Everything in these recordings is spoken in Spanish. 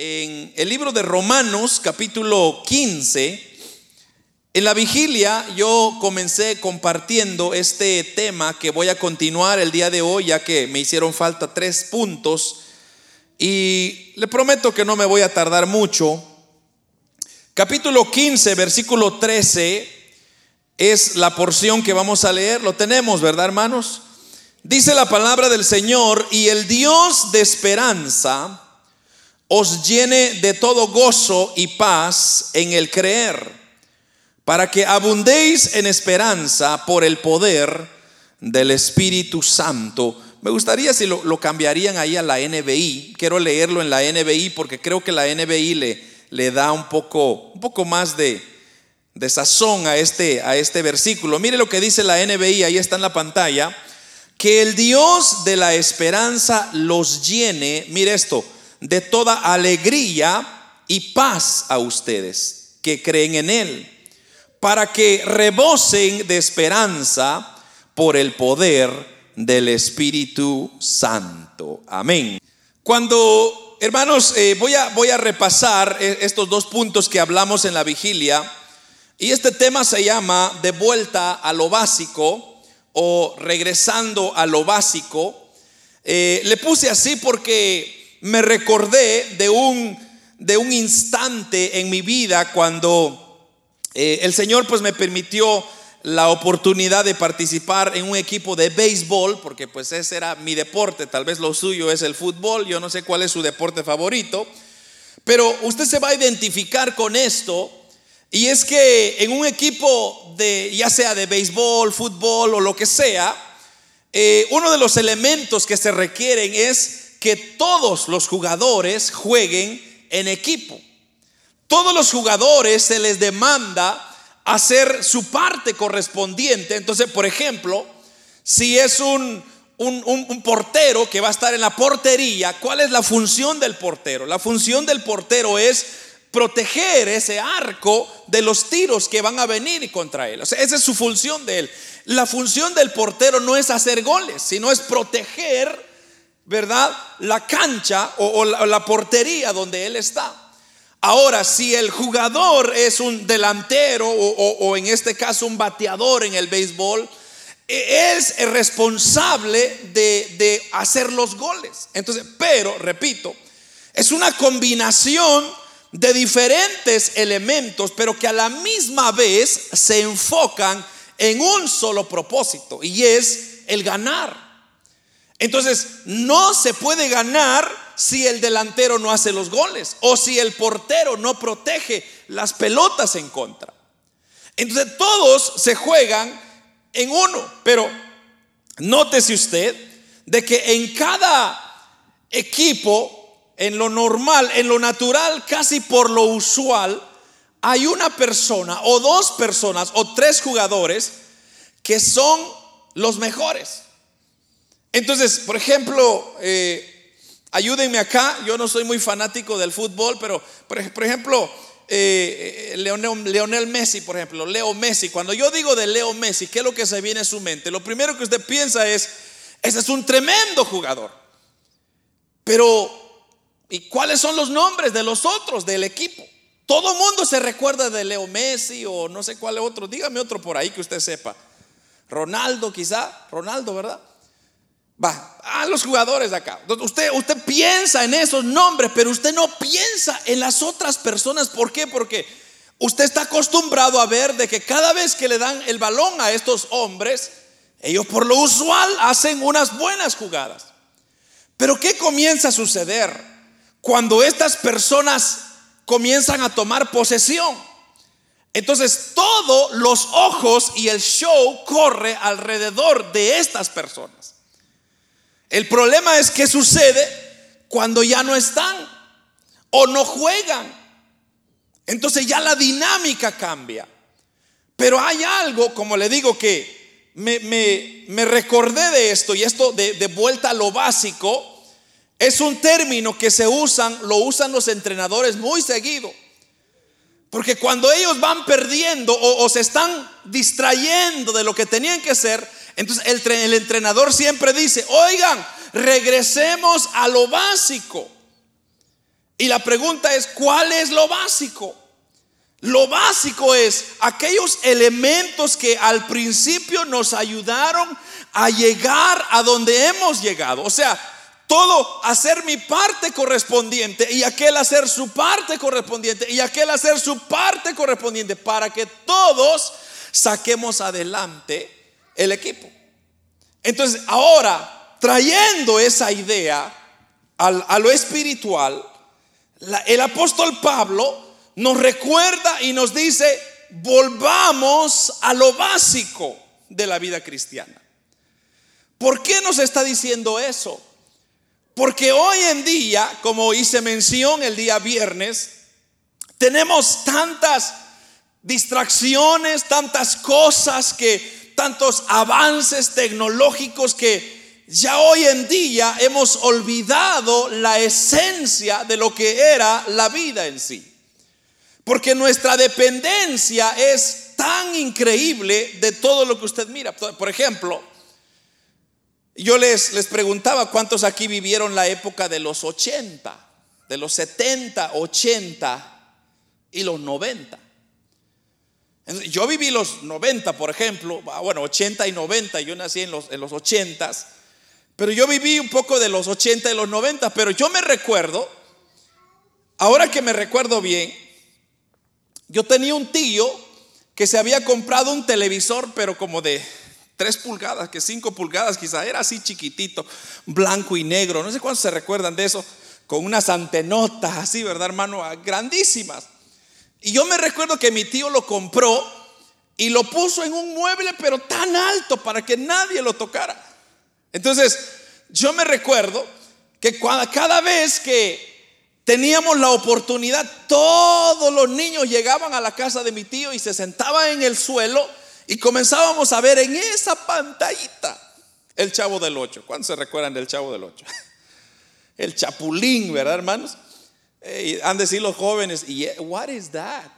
en el libro de Romanos capítulo 15. En la vigilia yo comencé compartiendo este tema que voy a continuar el día de hoy ya que me hicieron falta tres puntos y le prometo que no me voy a tardar mucho. Capítulo 15, versículo 13 es la porción que vamos a leer. Lo tenemos, ¿verdad, hermanos? Dice la palabra del Señor, y el Dios de esperanza os llene de todo gozo y paz en el creer, para que abundéis en esperanza por el poder del Espíritu Santo. Me gustaría si lo, cambiarían ahí a la NBI. Quiero leerlo en la NBI porque creo que la NBI le, le da un poco, un poco más de, de sazón a este, a este versículo. Mire lo que dice la NBI, ahí está en la pantalla. Que el Dios de la esperanza los llene, mire esto, de toda alegría y paz a ustedes que creen en Él, para que rebosen de esperanza por el poder del Espíritu Santo. Amén. Cuando, hermanos, eh, voy, a, voy a repasar eh, estos dos puntos que hablamos en la vigilia, y este tema se llama De vuelta a lo básico o regresando a lo básico. Eh, le puse así porque me recordé de un, de un instante en mi vida cuando eh, el Señor pues me permitió la oportunidad de participar en un equipo de béisbol, porque pues ese era mi deporte, tal vez lo suyo es el fútbol, yo no sé cuál es su deporte favorito, pero usted se va a identificar con esto y es que en un equipo de, ya sea de béisbol, fútbol o lo que sea, eh, uno de los elementos que se requieren es que todos los jugadores jueguen en equipo. Todos los jugadores se les demanda hacer su parte correspondiente. Entonces, por ejemplo, si es un, un, portero que va a estar en la portería, ¿cuál es la función del portero? La función del portero es proteger ese arco de los tiros que van a venir contra él. Esa es su función de él. La función del portero no es hacer goles, sino es proteger, ¿verdad? La cancha o, la, portería donde él está. Ahora, si el jugador es un delantero o, en este caso un bateador en el béisbol, e, es el responsable de, de hacer los goles. Entonces, pero, repito, es una combinación de diferentes elementos, pero que a la misma vez se enfocan en un solo propósito y es el ganar. Entonces, no se puede ganar si el delantero no hace los goles o si el portero no protege las pelotas en contra. Entonces, todos se juegan en uno, pero nótese usted de que en cada equipo en lo normal, en lo natural, casi por lo usual, hay una persona o dos personas o tres jugadores que son los mejores. Entonces, por ejemplo, eh, ayúdenme acá, yo no soy muy fanático del fútbol, pero por, ejemplo, eh, Leonel, Messi, por ejemplo, Leo Messi, cuando yo digo de Leo Messi, ¿qué es lo que se viene a su mente? Lo primero que usted piensa es, ese es un tremendo jugador. Pero ¿Y cuáles son los nombres de los otros del equipo? Todo mundo se recuerda de Leo Messi o no sé cuál otro. Dígame otro por ahí que usted sepa. Ronaldo quizá. Ronaldo, ¿verdad? Va, a los jugadores de acá. Usted, usted piensa en esos nombres, pero usted no piensa en las otras personas. ¿Por qué? Porque usted está acostumbrado a ver de que cada vez que le dan el balón a estos hombres, ellos por lo usual hacen unas buenas jugadas. Pero ¿qué comienza a suceder? cuando estas personas comienzan a tomar posesión. Entonces todos los ojos y el show corre alrededor de estas personas. El problema es que sucede cuando ya no están o no juegan. Entonces ya la dinámica cambia. Pero hay algo, como le digo, que me, recordé de esto y esto de, de vuelta a lo básico es un término que se usan, lo usan los entrenadores muy seguido. Porque cuando ellos van perdiendo o, se están distrayendo de lo que tenían que hacer, entonces el, entrenador siempre dice, oigan, regresemos a lo básico. Y la pregunta es, ¿cuál es lo básico? Lo básico es aquellos elementos que al principio nos ayudaron a llegar a donde hemos llegado. O sea, todo hacer mi parte correspondiente y aquel hacer su parte correspondiente y aquel hacer su parte correspondiente para que todos saquemos adelante el equipo. Entonces, ahora, trayendo esa idea a lo espiritual, el apóstol Pablo nos recuerda y nos dice, volvamos a lo básico de la vida cristiana. ¿Por qué nos está diciendo eso? Porque hoy en día, como hice mención el día viernes, tenemos tantas distracciones, tantas cosas que, tantos avances tecnológicos que ya hoy en día hemos olvidado la esencia de lo que era la vida en sí. Porque nuestra dependencia es tan increíble de todo lo que usted mira. Por ejemplo, yo les, les preguntaba cuántos aquí vivieron la época de los 80, de los 70, 80 y los 90. Yo viví los 90, por ejemplo, ah, bueno, 80 y 90, yo nací en los, en los 80 pero yo viví un poco de los 80 y los 90, pero yo me recuerdo, ahora que me recuerdo bien, yo tenía un tío que se había comprado un televisor, pero como de 3 pulgadas, que 5 pulgadas quizá, era así chiquitito, blanco y negro, no sé cuántos se recuerdan de eso, con unas antenotas así, ¿verdad, hermano? Ah, grandísimas. Y yo me recuerdo que mi tío lo compró y lo puso en un mueble, pero tan alto para que nadie lo tocara. Entonces, yo me recuerdo que cada vez que teníamos la oportunidad, todos los niños llegaban a la casa de mi tío y se sentaban en el suelo y comenzábamos a ver en esa pantallita el chavo del 8. ¿Cuántos se recuerdan del chavo del 8? El chapulín, ¿verdad, hermanos? Han de decir los jóvenes, what is that?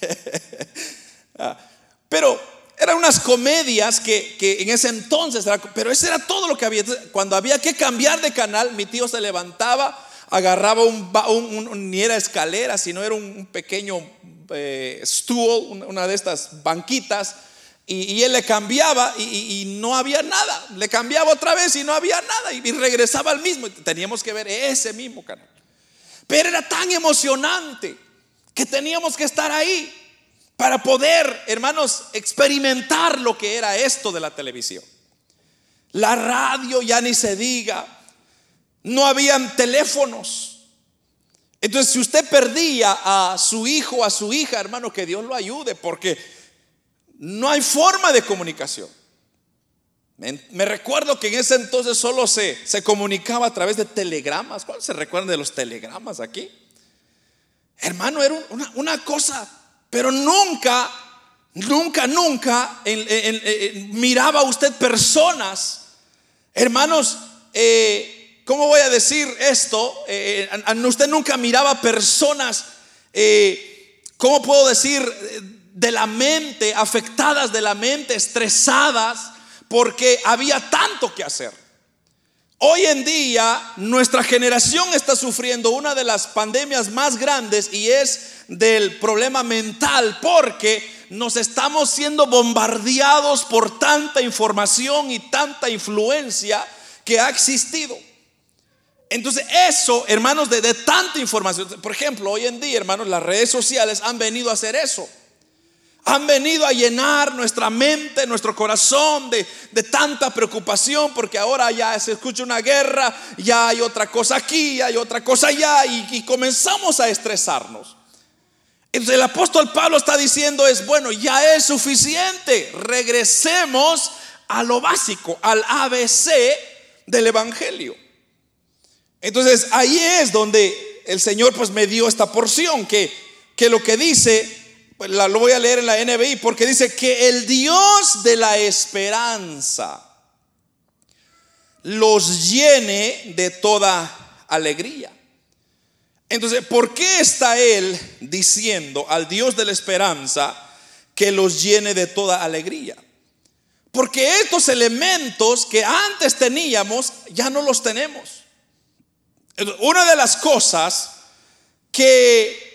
Ah, pero eran unas comedias que, en ese entonces, pero eso era todo lo que había. Cuando había que cambiar de canal, mi tío se levantaba, agarraba un, ni era escalera, sino era un, pequeño eh, stool, una de estas banquitas, y, él le cambiaba y, no había nada. Le cambiaba otra vez y no había nada, y, y regresaba al mismo. Teníamos que ver ese mismo canal. Pero era tan emocionante que teníamos que estar ahí para poder, hermanos, experimentar lo que era esto de la televisión. La radio ya ni se diga, no habían teléfonos. Entonces, si usted perdía a su hijo, a su hija, hermano, que Dios lo ayude, porque no hay forma de comunicación. Me, recuerdo que en ese entonces solo se, se comunicaba a través de telegramas. ¿Cuál se recuerdan de los telegramas aquí? Hermano, era una, cosa pero nunca, nunca, nunca miraba usted personas. Hermanos, eh, ¿cómo voy a decir esto? Eh, usted nunca miraba personas, eh, ¿cómo puedo decir? De la mente, afectadas de la mente, estresadas, porque había tanto que hacer. Hoy en día nuestra generación está sufriendo una de las pandemias más grandes y es del problema mental porque nos estamos siendo bombardeados por tanta información y tanta influencia que ha existido. Entonces eso, hermanos, de, tanta información, por ejemplo, hoy en día, hermanos, las redes sociales han venido a hacer eso. Han venido a llenar nuestra mente, nuestro corazón de, de tanta preocupación, porque ahora ya se escucha una guerra, ya hay otra cosa aquí, hay otra cosa allá, y, comenzamos a estresarnos. Entonces el apóstol Pablo está diciendo es, bueno, ya es suficiente, regresemos a lo básico, al ABC del Evangelio. Entonces ahí es donde el Señor pues me dio esta porción, que, que lo que dice, lo voy a leer en la NBI, porque dice que el Dios de la esperanza los llene de toda alegría entonces, ¿por qué está él diciendo al Dios de la esperanza que los llene de toda alegría? Porque estos elementos que antes teníamos ya no los tenemos. Una de las cosas que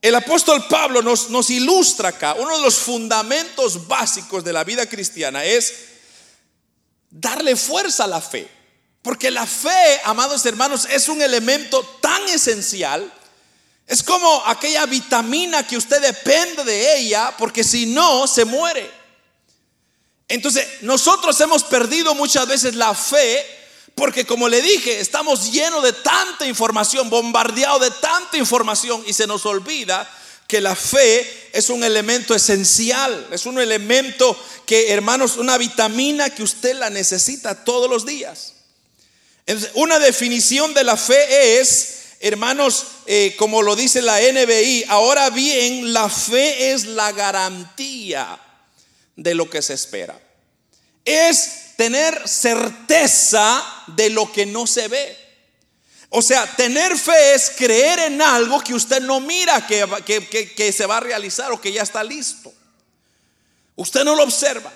el apóstol Pablo nos, ilustra acá. Uno de los fundamentos básicos de la vida cristiana es darle fuerza a la fe. Porque la fe, amados hermanos, es un elemento tan esencial. Es como aquella vitamina que usted depende de ella, porque si no, se muere. Entonces, nosotros hemos perdido muchas veces la fe, porque como le dije, estamos llenos de tanta información, bombardeados de tanta información, y se nos olvida que la fe es un elemento esencial, es un elemento que, hermanos, una vitamina que usted la necesita todos los días. Una definición de la fe es, hermanos, eh, como lo dice la NBI, ahora bien, la fe es la garantía de lo que se espera. Es tener certeza de lo que no se ve. O sea, tener fe es creer en algo que usted no mira que, se va a realizar o que ya está listo. Usted no lo observa.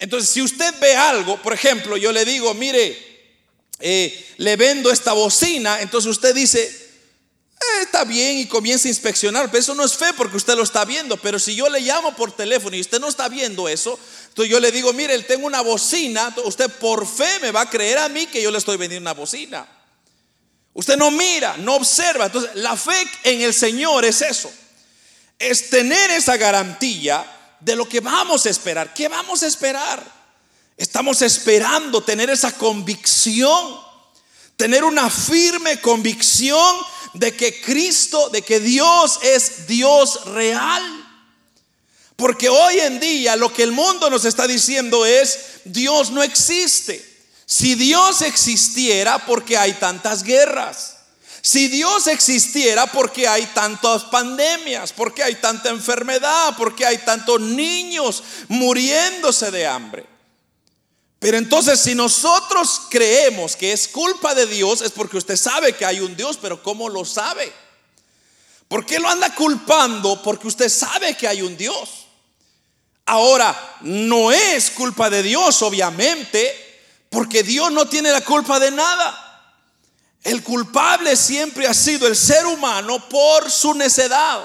Entonces, si usted ve algo, por ejemplo, yo le digo, mire, eh, le vendo esta bocina, entonces usted dice, eh, está bien y comienza a inspeccionar, pero eso no es fe porque usted lo está viendo, pero si yo le llamo por teléfono y usted no está viendo eso, entonces yo le digo, mire, tengo una bocina, usted por fe me va a creer a mí que yo le estoy vendiendo una bocina. Usted no mira, no observa. Entonces, la fe en el Señor es eso. Es tener esa garantía de lo que vamos a esperar. ¿Qué vamos a esperar? Estamos esperando tener esa convicción, tener una firme convicción de que Cristo, de que Dios es Dios real. Porque hoy en día lo que el mundo nos está diciendo es, Dios no existe. Si Dios existiera, porque hay tantas guerras? Si Dios existiera, porque hay tantas pandemias? porque hay tanta enfermedad? porque hay tantos niños muriéndose de hambre? Pero entonces si nosotros creemos que es culpa de Dios, es porque usted sabe que hay un Dios, pero ¿cómo lo sabe? ¿Por qué lo anda culpando? Porque usted sabe que hay un Dios. Ahora, no es culpa de Dios, obviamente, porque Dios no tiene la culpa de nada. El culpable siempre ha sido el ser humano por su necedad.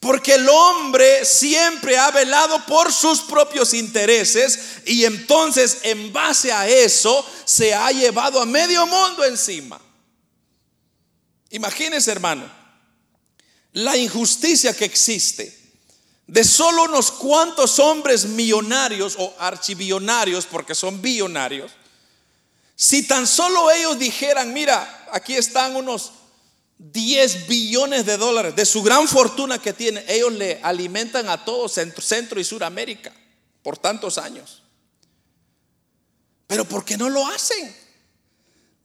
Porque el hombre siempre ha velado por sus propios intereses y entonces en base a eso se ha llevado a medio mundo encima. Imagínense hermano, la injusticia que existe de solo unos cuantos hombres millonarios o archibillonarios, porque son billonarios, si tan solo ellos dijeran, mira, aquí están unos 10 billones de dólares de su gran fortuna que tienen. Ellos le alimentan a todo Centro, y Suramérica por tantos años. Pero ¿por qué no lo hacen?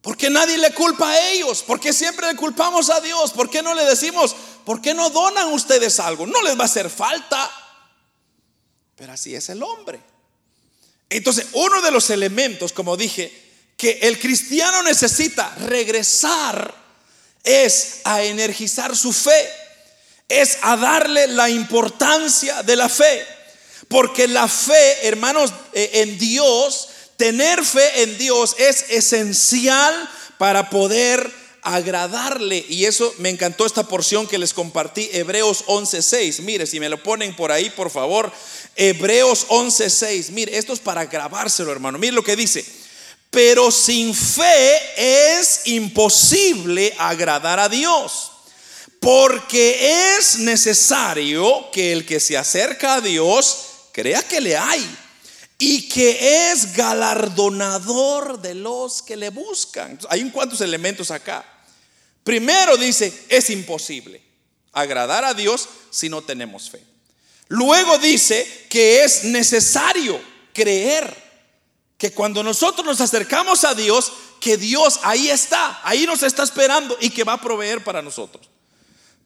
¿Por qué nadie le culpa a ellos? ¿Por qué siempre le culpamos a Dios? ¿Por qué no le decimos, ¿por qué no donan ustedes algo? No les va a hacer falta. Pero así es el hombre. Entonces, uno de los elementos, como dije, que el cristiano necesita regresar es a energizar su fe, es a darle la importancia de la fe. Porque la fe, hermanos, eh, en Dios, tener fe en Dios es esencial para poder agradarle. Y eso me encantó esta porción que les compartí, Hebreos 11.6. Mire, si me lo ponen por ahí, por favor. Hebreos 11.6. Mire, esto es para grabárselo, hermano. Mire lo que dice. Pero sin fe es imposible agradar a Dios. Porque es necesario que el que se acerca a Dios crea que le hay y que es galardonador de los que le buscan. Hay un cuantos elementos acá. Primero dice, es imposible agradar a Dios si no tenemos fe. Luego dice que es necesario creer que cuando nosotros nos acercamos a Dios, que Dios ahí está, ahí nos está esperando y que va a proveer para nosotros.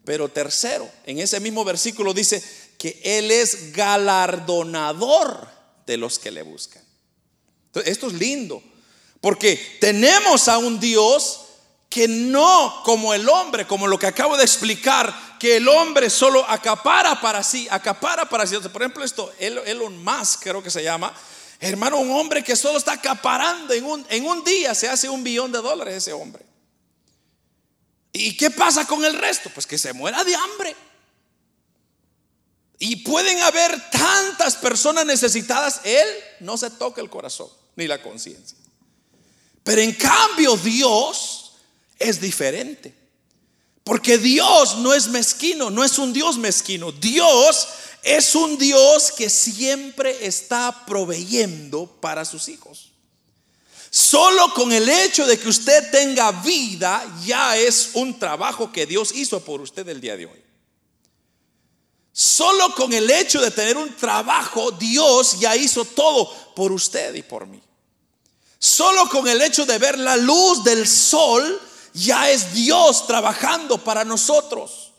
Pero tercero, en ese mismo versículo dice que Él es galardonador de los que le buscan. Esto es lindo, porque tenemos a un Dios que no como el hombre, como lo que acabo de explicar, que el hombre solo acapara para sí, acapara para sí. Por ejemplo, esto, Elon Musk creo que se llama, Hermano, un hombre que solo está acaparando en un, en un día se hace un billón de dólares ese hombre. ¿Y qué pasa con el resto? Pues que se muera de hambre. Y pueden haber tantas personas necesitadas, Él no se toca el corazón ni la conciencia. Pero en cambio Dios es diferente. Porque Dios no es mezquino, no es un Dios mezquino. Dios es un Dios que siempre está proveyendo para sus hijos. Solo con el hecho de que usted tenga vida ya es un trabajo que Dios hizo por usted el día de hoy. Solo con el hecho de tener un trabajo, Dios ya hizo todo por usted y por mí. Solo con el hecho de ver la luz del sol, ya es Dios trabajando para nosotros.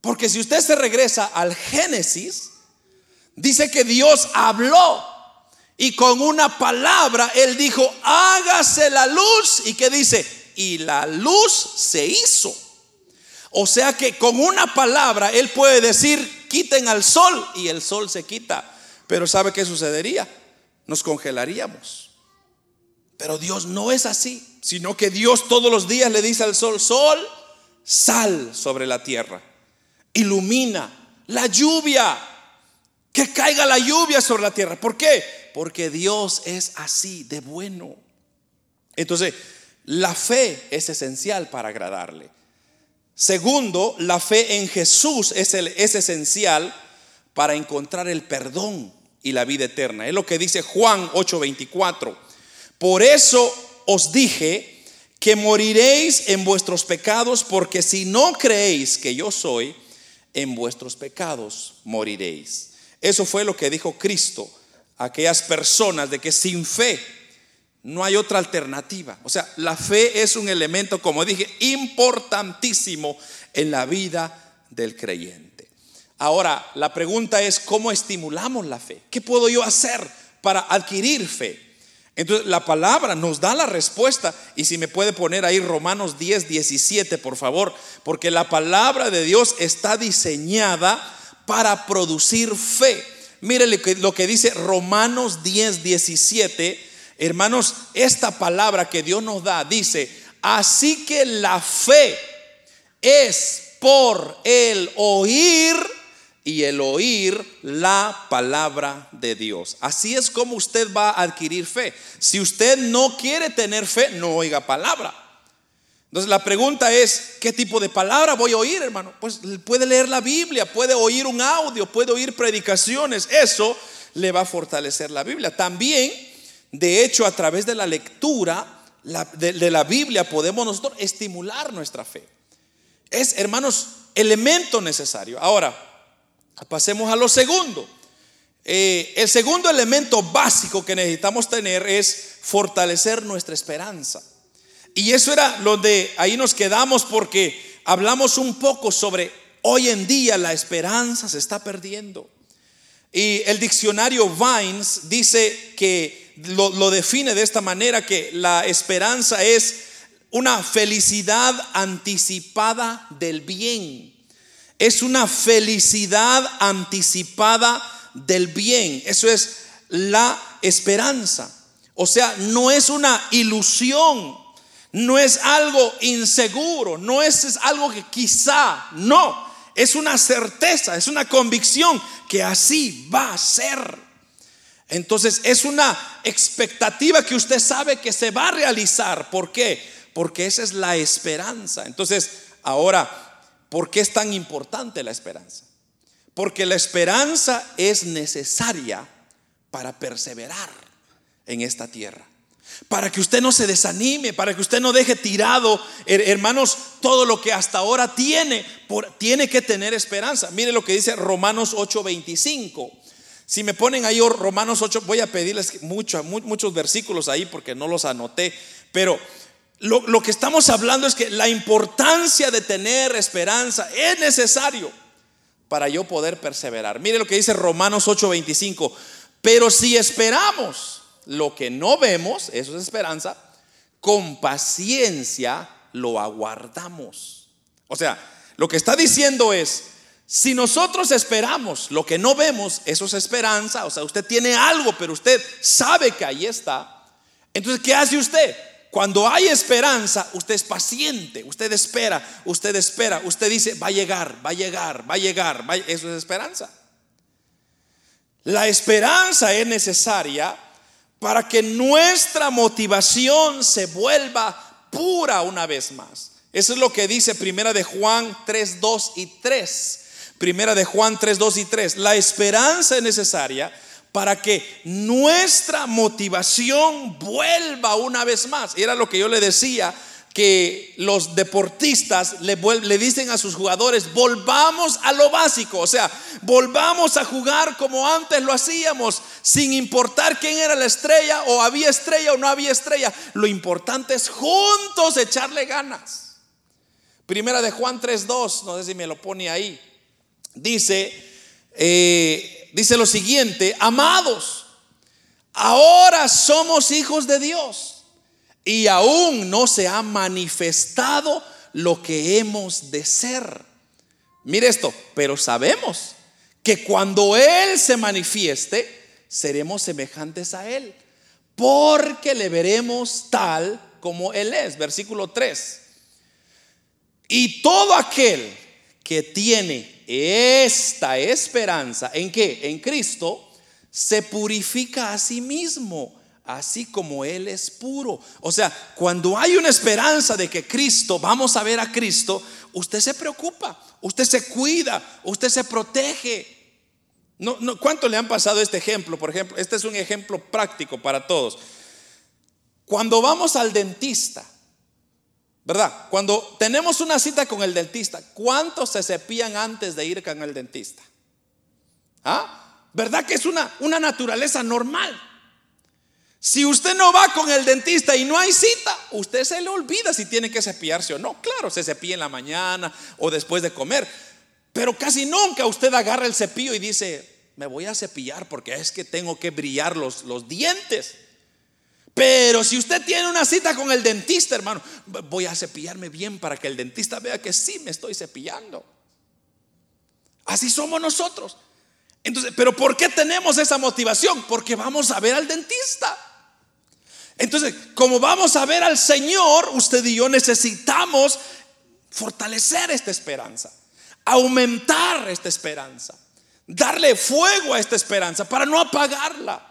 Porque si usted se regresa al Génesis, dice que Dios habló y con una palabra Él dijo, hágase la luz. ¿Y que dice? Y la luz se hizo. O sea que con una palabra Él puede decir, quiten al sol y el sol se quita. Pero ¿sabe qué sucedería? Nos congelaríamos. Pero Dios no es así, sino que Dios todos los días le dice al sol, sol, sal sobre la tierra, ilumina la lluvia, que caiga la lluvia sobre la tierra. ¿Por qué? Porque Dios es así de bueno. Entonces, la fe es esencial para agradarle. Segundo, la fe en Jesús es, es esencial para encontrar el perdón y la vida eterna. Es lo que dice Juan 8:24. Por eso os dije que moriréis en vuestros pecados, porque si no creéis que yo soy, en vuestros pecados moriréis. Eso fue lo que dijo Cristo a aquellas personas de que sin fe no hay otra alternativa. O sea, la fe es un elemento, como dije, importantísimo en la vida del creyente. Ahora, la pregunta es, ¿cómo estimulamos la fe? ¿Qué puedo yo hacer para adquirir fe? Entonces, la palabra nos da la respuesta. Y si me puede poner ahí Romanos 10, 17, por favor, porque la palabra de Dios está diseñada para producir fe. Mire lo que dice Romanos 10, 17. Hermanos, esta palabra que Dios nos da dice, así que la fe es por el oír y el oír la palabra de Dios. Así es como usted va a adquirir fe. Si usted no quiere tener fe, no oiga palabra. Entonces la pregunta es, ¿qué tipo de palabra voy a oír, hermano? Pues puede leer la Biblia, puede oír un audio, puede oír predicaciones. Eso le va a fortalecer la Biblia. También, de hecho, a través de la lectura de, la Biblia podemos nosotros estimular nuestra fe. Es, hermanos, elemento necesario. Ahora, pasemos a lo segundo. Eh, el segundo elemento básico que necesitamos tener es fortalecer nuestra esperanza. Y eso era lo de ahí nos quedamos porque hablamos un poco sobre hoy en día la esperanza se está perdiendo. Y el diccionario Vines dice que lo, define de esta manera que la esperanza es una felicidad anticipada del bien. Es una felicidad anticipada del bien. Eso es la esperanza. O sea, no es una ilusión no es algo inseguro, no es, algo que quizá, no, es una certeza, es una convicción que así va a ser. Entonces es una expectativa que usted sabe que se va a realizar. ¿Por qué? Porque esa es la esperanza. Entonces, ahora, ¿por qué es tan importante la esperanza? Porque la esperanza es necesaria para perseverar en esta tierra para que usted no se desanime, para que usted no deje tirado, hermanos, todo lo que hasta ahora tiene, tiene que tener esperanza. Mire lo que dice Romanos 8:25. Si me ponen ahí Romanos 8, voy a pedirles muchos, versículos ahí porque no los anoté, pero lo, lo que estamos hablando es que la importancia de tener esperanza es necesario para yo poder perseverar. Mire lo que dice Romanos 8:25. Pero si esperamos, lo que no vemos, eso es esperanza, con paciencia lo aguardamos. O sea, lo que está diciendo es, si nosotros esperamos lo que no vemos, eso es esperanza, o sea, usted tiene algo, pero usted sabe que ahí está. Entonces, ¿qué hace usted? cuando hay esperanza, usted es paciente, usted espera, usted espera, usted dice, va a llegar, va a llegar, va a llegar, eso es esperanza. La esperanza es necesaria para que nuestra motivación se vuelva pura una vez más. Eso es lo que dice Primera de Juan 3, 2 y 3. Primera de Juan 3, 2 y 3. La esperanza es necesaria para que nuestra motivación vuelva una vez más. Era lo que yo le decía, que los deportistas le, le, dicen a sus jugadores, volvamos a lo básico, o sea, volvamos a jugar como antes lo hacíamos, sin importar quién era la estrella, o había estrella o no había estrella. Lo importante es juntos echarle ganas. Primera de Juan 3.2, no sé si me lo pone ahí, dice, eh, dice lo siguiente, amados, ahora somos hijos de Dios y aún no se ha manifestado lo que hemos de ser. Mire esto, pero sabemos que cuando Él se manifieste, seremos semejantes a Él, porque le veremos tal como Él es. Versículo 3. Y todo aquel que tiene esta esperanza, ¿en qué? En Cristo, se purifica a sí mismo, así como Él es puro. O sea, cuando hay una esperanza de que Cristo, vamos a ver a Cristo, usted se preocupa, usted se cuida, usted se protege. No, no, ¿Cuánto le han pasado este ejemplo? Por ejemplo, este es un ejemplo práctico para todos. Cuando vamos al dentista, ¿Verdad? Cuando tenemos una cita con el dentista, ¿cuántos se cepillan antes de ir con el dentista? ¿Ah? ¿Verdad que es una, una naturaleza normal? Si usted no va con el dentista y no hay cita, usted se le olvida si tiene que cepillarse o no. Claro, se cepilla en la mañana o después de comer, pero casi nunca usted agarra el cepillo y dice, me voy a cepillar porque es que tengo que brillar los, los dientes. Pero si usted tiene una cita con el dentista, hermano, voy a cepillarme bien para que el dentista vea que sí me estoy cepillando. Así somos nosotros. Entonces, pero ¿por qué tenemos esa motivación? Porque vamos a ver al dentista. Entonces, como vamos a ver al Señor, usted y yo necesitamos fortalecer esta esperanza, aumentar esta esperanza, darle fuego a esta esperanza para no apagarla.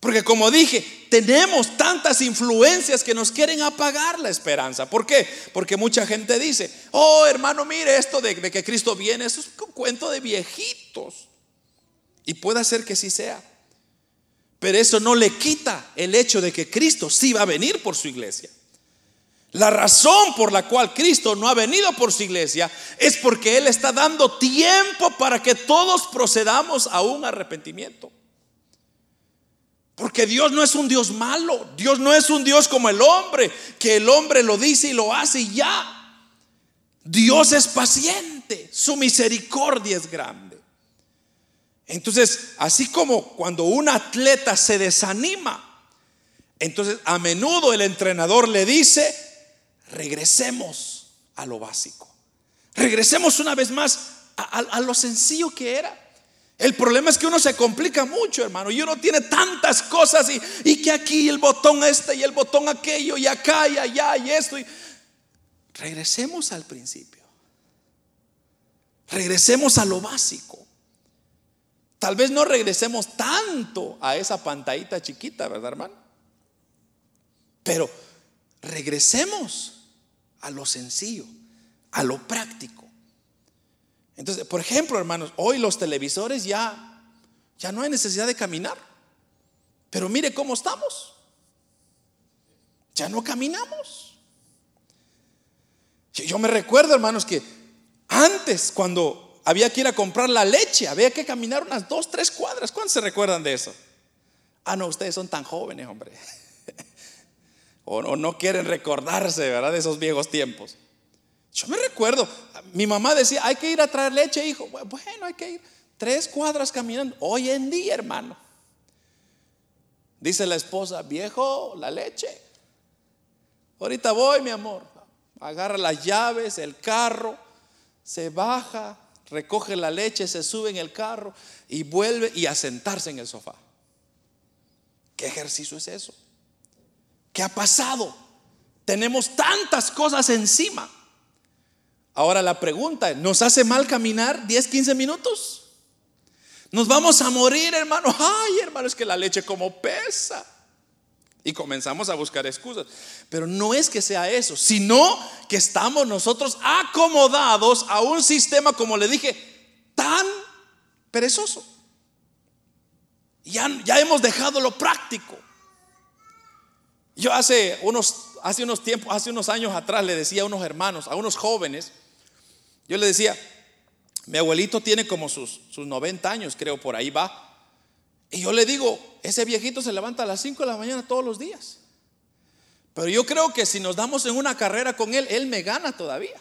Porque como dije, tenemos tantas influencias que nos quieren apagar la esperanza. ¿Por qué? Porque mucha gente dice, oh hermano, mire esto de, que Cristo viene, eso es un cuento de viejitos. Y puede ser que sí sea. Pero eso no le quita el hecho de que Cristo sí va a venir por su iglesia. La razón por la cual Cristo no ha venido por su iglesia es porque Él está dando tiempo para que todos procedamos a un arrepentimiento. Porque Dios no es un Dios malo. Dios no es un Dios como el hombre, que el hombre lo dice y lo hace y ya. Dios es paciente, su misericordia es grande. Entonces, así como cuando un atleta se desanima, entonces a menudo el entrenador le dice, regresemos a lo básico. Regresemos una vez más a, a lo sencillo que era. El problema es que uno se complica mucho, hermano, y uno tiene tantas cosas y, que aquí el botón este y el botón aquello y acá y allá y esto. Y... Regresemos al principio. Regresemos a lo básico. Tal vez no regresemos tanto a esa pantallita chiquita, ¿verdad, hermano? Pero regresemos a lo sencillo, a lo práctico. Entonces, por ejemplo, hermanos, hoy los televisores ya, ya no hay necesidad de caminar. Pero mire cómo estamos. Ya no caminamos. Yo me recuerdo, hermanos, que antes, cuando había que ir a comprar la leche, había que caminar unas dos, tres cuadras. ¿Cuántos se recuerdan de eso? Ah, no, ustedes son tan jóvenes, hombre. o, o no quieren recordarse, ¿verdad? De esos viejos tiempos. Yo me recuerdo, mi mamá decía, hay que ir a traer leche, hijo. Bueno, hay que ir tres cuadras caminando. Hoy en día, hermano. Dice la esposa, viejo, la leche. Ahorita voy, mi amor. Agarra las llaves, el carro, se baja, recoge la leche, se sube en el carro y vuelve y a sentarse en el sofá. ¿Qué ejercicio es eso? ¿Qué ha pasado? Tenemos tantas cosas encima. Ahora la pregunta, ¿nos hace mal caminar 10, 15 minutos? Nos vamos a morir, hermano. Ay, hermano, es que la leche como pesa. Y comenzamos a buscar excusas. Pero no es que sea eso, sino que estamos nosotros acomodados a un sistema, como le dije, tan perezoso. Ya, ya hemos dejado lo práctico. Yo hace unos, hace unos tiempos, hace unos años atrás le decía a unos hermanos, a unos jóvenes, yo le decía, mi abuelito tiene como sus, sus 90 años, creo, por ahí va. Y yo le digo, ese viejito se levanta a las 5 de la mañana todos los días. Pero yo creo que si nos damos en una carrera con él, él me gana todavía.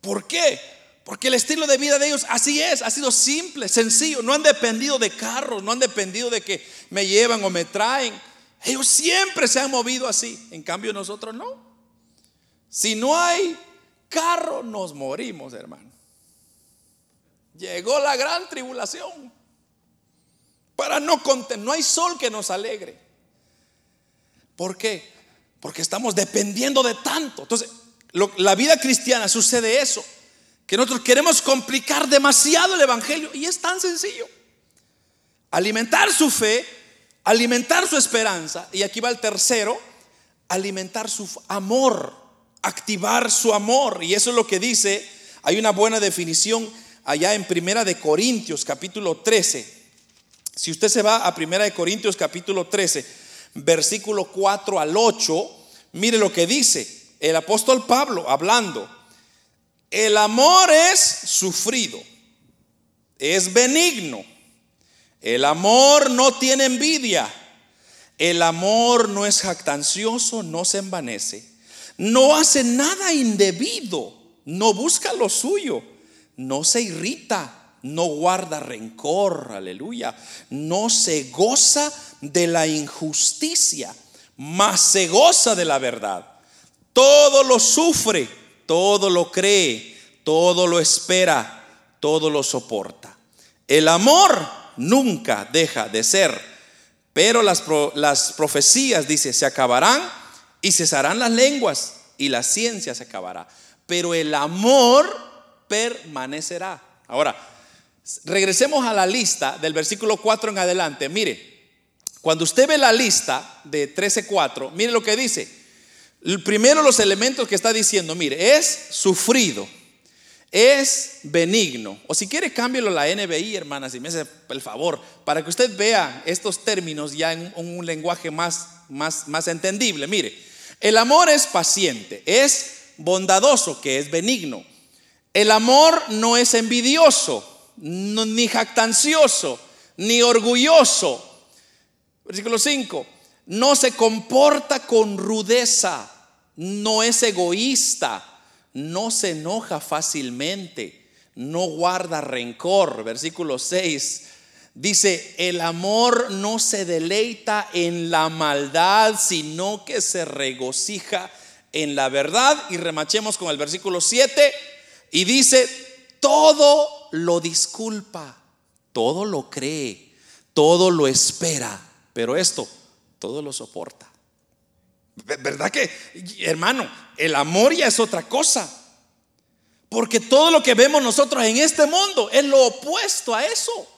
¿Por qué? Porque el estilo de vida de ellos así es, ha sido simple, sencillo. No han dependido de carros, no han dependido de que me llevan o me traen. Ellos siempre se han movido así. En cambio nosotros no. Si no hay carro nos morimos, hermano. Llegó la gran tribulación. Para no no hay sol que nos alegre. ¿Por qué? Porque estamos dependiendo de tanto. Entonces, la vida cristiana sucede eso, que nosotros queremos complicar demasiado el evangelio y es tan sencillo. Alimentar su fe, alimentar su esperanza y aquí va el tercero, alimentar su amor activar su amor. Y eso es lo que dice, hay una buena definición allá en Primera de Corintios capítulo 13. Si usted se va a Primera de Corintios capítulo 13, versículo 4 al 8, mire lo que dice el apóstol Pablo hablando. El amor es sufrido, es benigno. El amor no tiene envidia. El amor no es jactancioso, no se envanece no hace nada indebido, no busca lo suyo, no se irrita, no guarda rencor, aleluya, no se goza de la injusticia, mas se goza de la verdad. Todo lo sufre, todo lo cree, todo lo espera, todo lo soporta. El amor nunca deja de ser, pero las, las profecías, dice, se acabarán y cesarán las lenguas y la ciencia se acabará, pero el amor permanecerá. Ahora, regresemos a la lista del versículo 4 en adelante. Mire, cuando usted ve la lista de 13.4, mire lo que dice. Primero los elementos que está diciendo, mire, es sufrido, es benigno. O si quiere, cámbielo a la NBI, hermanas, si me hace el favor, para que usted vea estos términos ya en un lenguaje más, más, más entendible. Mire, el amor es paciente, es bondadoso, que es benigno. El amor no es envidioso, ni jactancioso, ni orgulloso. Versículo 5. No se comporta con rudeza, no es egoísta, no se enoja fácilmente, no guarda rencor. Versículo 6 Dice, el amor no se deleita en la maldad, sino que se regocija en la verdad. Y remachemos con el versículo 7. Y dice, todo lo disculpa, todo lo cree, todo lo espera. Pero esto, todo lo soporta. ¿Verdad que, hermano, el amor ya es otra cosa? Porque todo lo que vemos nosotros en este mundo es lo opuesto a eso.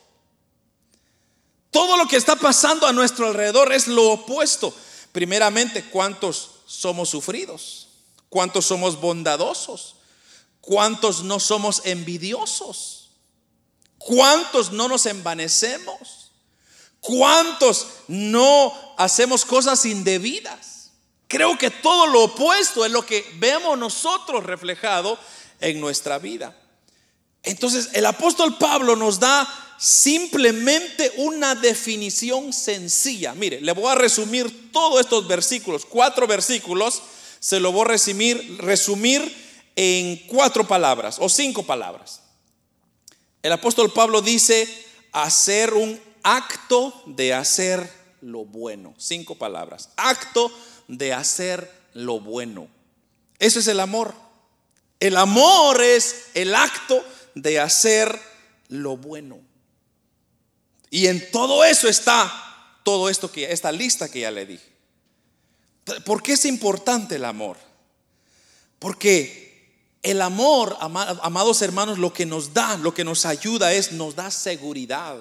Todo lo que está pasando a nuestro alrededor es lo opuesto. Primeramente, ¿cuántos somos sufridos? ¿Cuántos somos bondadosos? ¿Cuántos no somos envidiosos? ¿Cuántos no nos envanecemos? ¿Cuántos no hacemos cosas indebidas? Creo que todo lo opuesto es lo que vemos nosotros reflejado en nuestra vida. Entonces el apóstol Pablo nos da simplemente una definición sencilla. Mire, le voy a resumir todos estos versículos, cuatro versículos, se lo voy a resumir, resumir en cuatro palabras o cinco palabras. El apóstol Pablo dice hacer un acto de hacer lo bueno. Cinco palabras. Acto de hacer lo bueno. Eso es el amor. El amor es el acto de hacer lo bueno. Y en todo eso está todo esto que esta lista que ya le dije. ¿Por qué es importante el amor? Porque el amor, amados hermanos, lo que nos da, lo que nos ayuda es, nos da seguridad.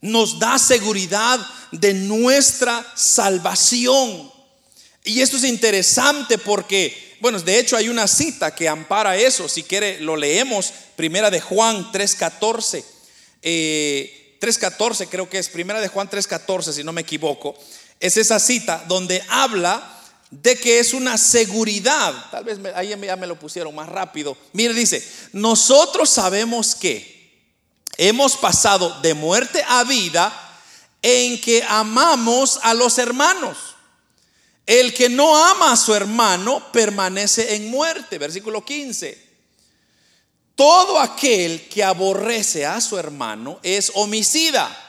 Nos da seguridad de nuestra salvación. Y esto es interesante porque, bueno, de hecho hay una cita que ampara eso. Si quiere, lo leemos. Primera de Juan 3.14. 3.14 eh, creo que es. Primera de Juan 3.14, si no me equivoco es esa cita donde habla de que es una seguridad. Tal vez ahí ya me lo pusieron más rápido. Mire, dice, nosotros sabemos que hemos pasado de muerte a vida en que amamos a los hermanos. El que no ama a su hermano permanece en muerte. Versículo 15. Todo aquel que aborrece a su hermano es homicida.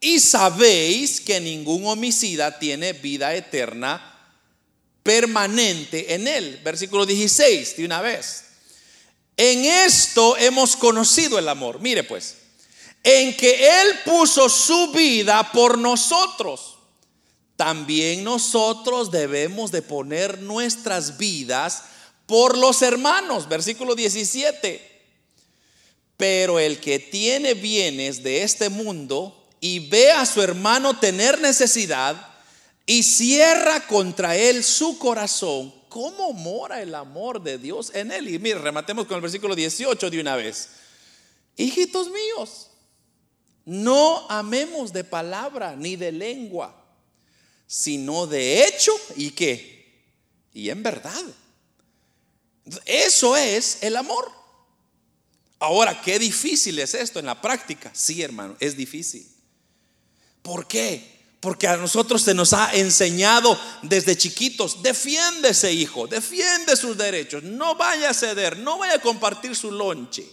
Y sabéis que ningún homicida tiene vida eterna permanente en él. Versículo 16, de una vez. En esto hemos conocido el amor. Mire pues, en que Él puso su vida por nosotros. También nosotros debemos de poner nuestras vidas por los hermanos. Versículo 17. Pero el que tiene bienes de este mundo y ve a su hermano tener necesidad y cierra contra él su corazón, ¿cómo mora el amor de Dios en él? Y mire, rematemos con el versículo 18 de una vez. Hijitos míos, no amemos de palabra ni de lengua, sino de hecho y qué? Y en verdad. Eso es el amor. Ahora, qué difícil es esto en la práctica. Sí, hermano, es difícil. ¿Por qué? Porque a nosotros se nos ha enseñado desde chiquitos, defiéndese hijo, defiende sus derechos, no vaya a ceder, no vaya a compartir su lonche.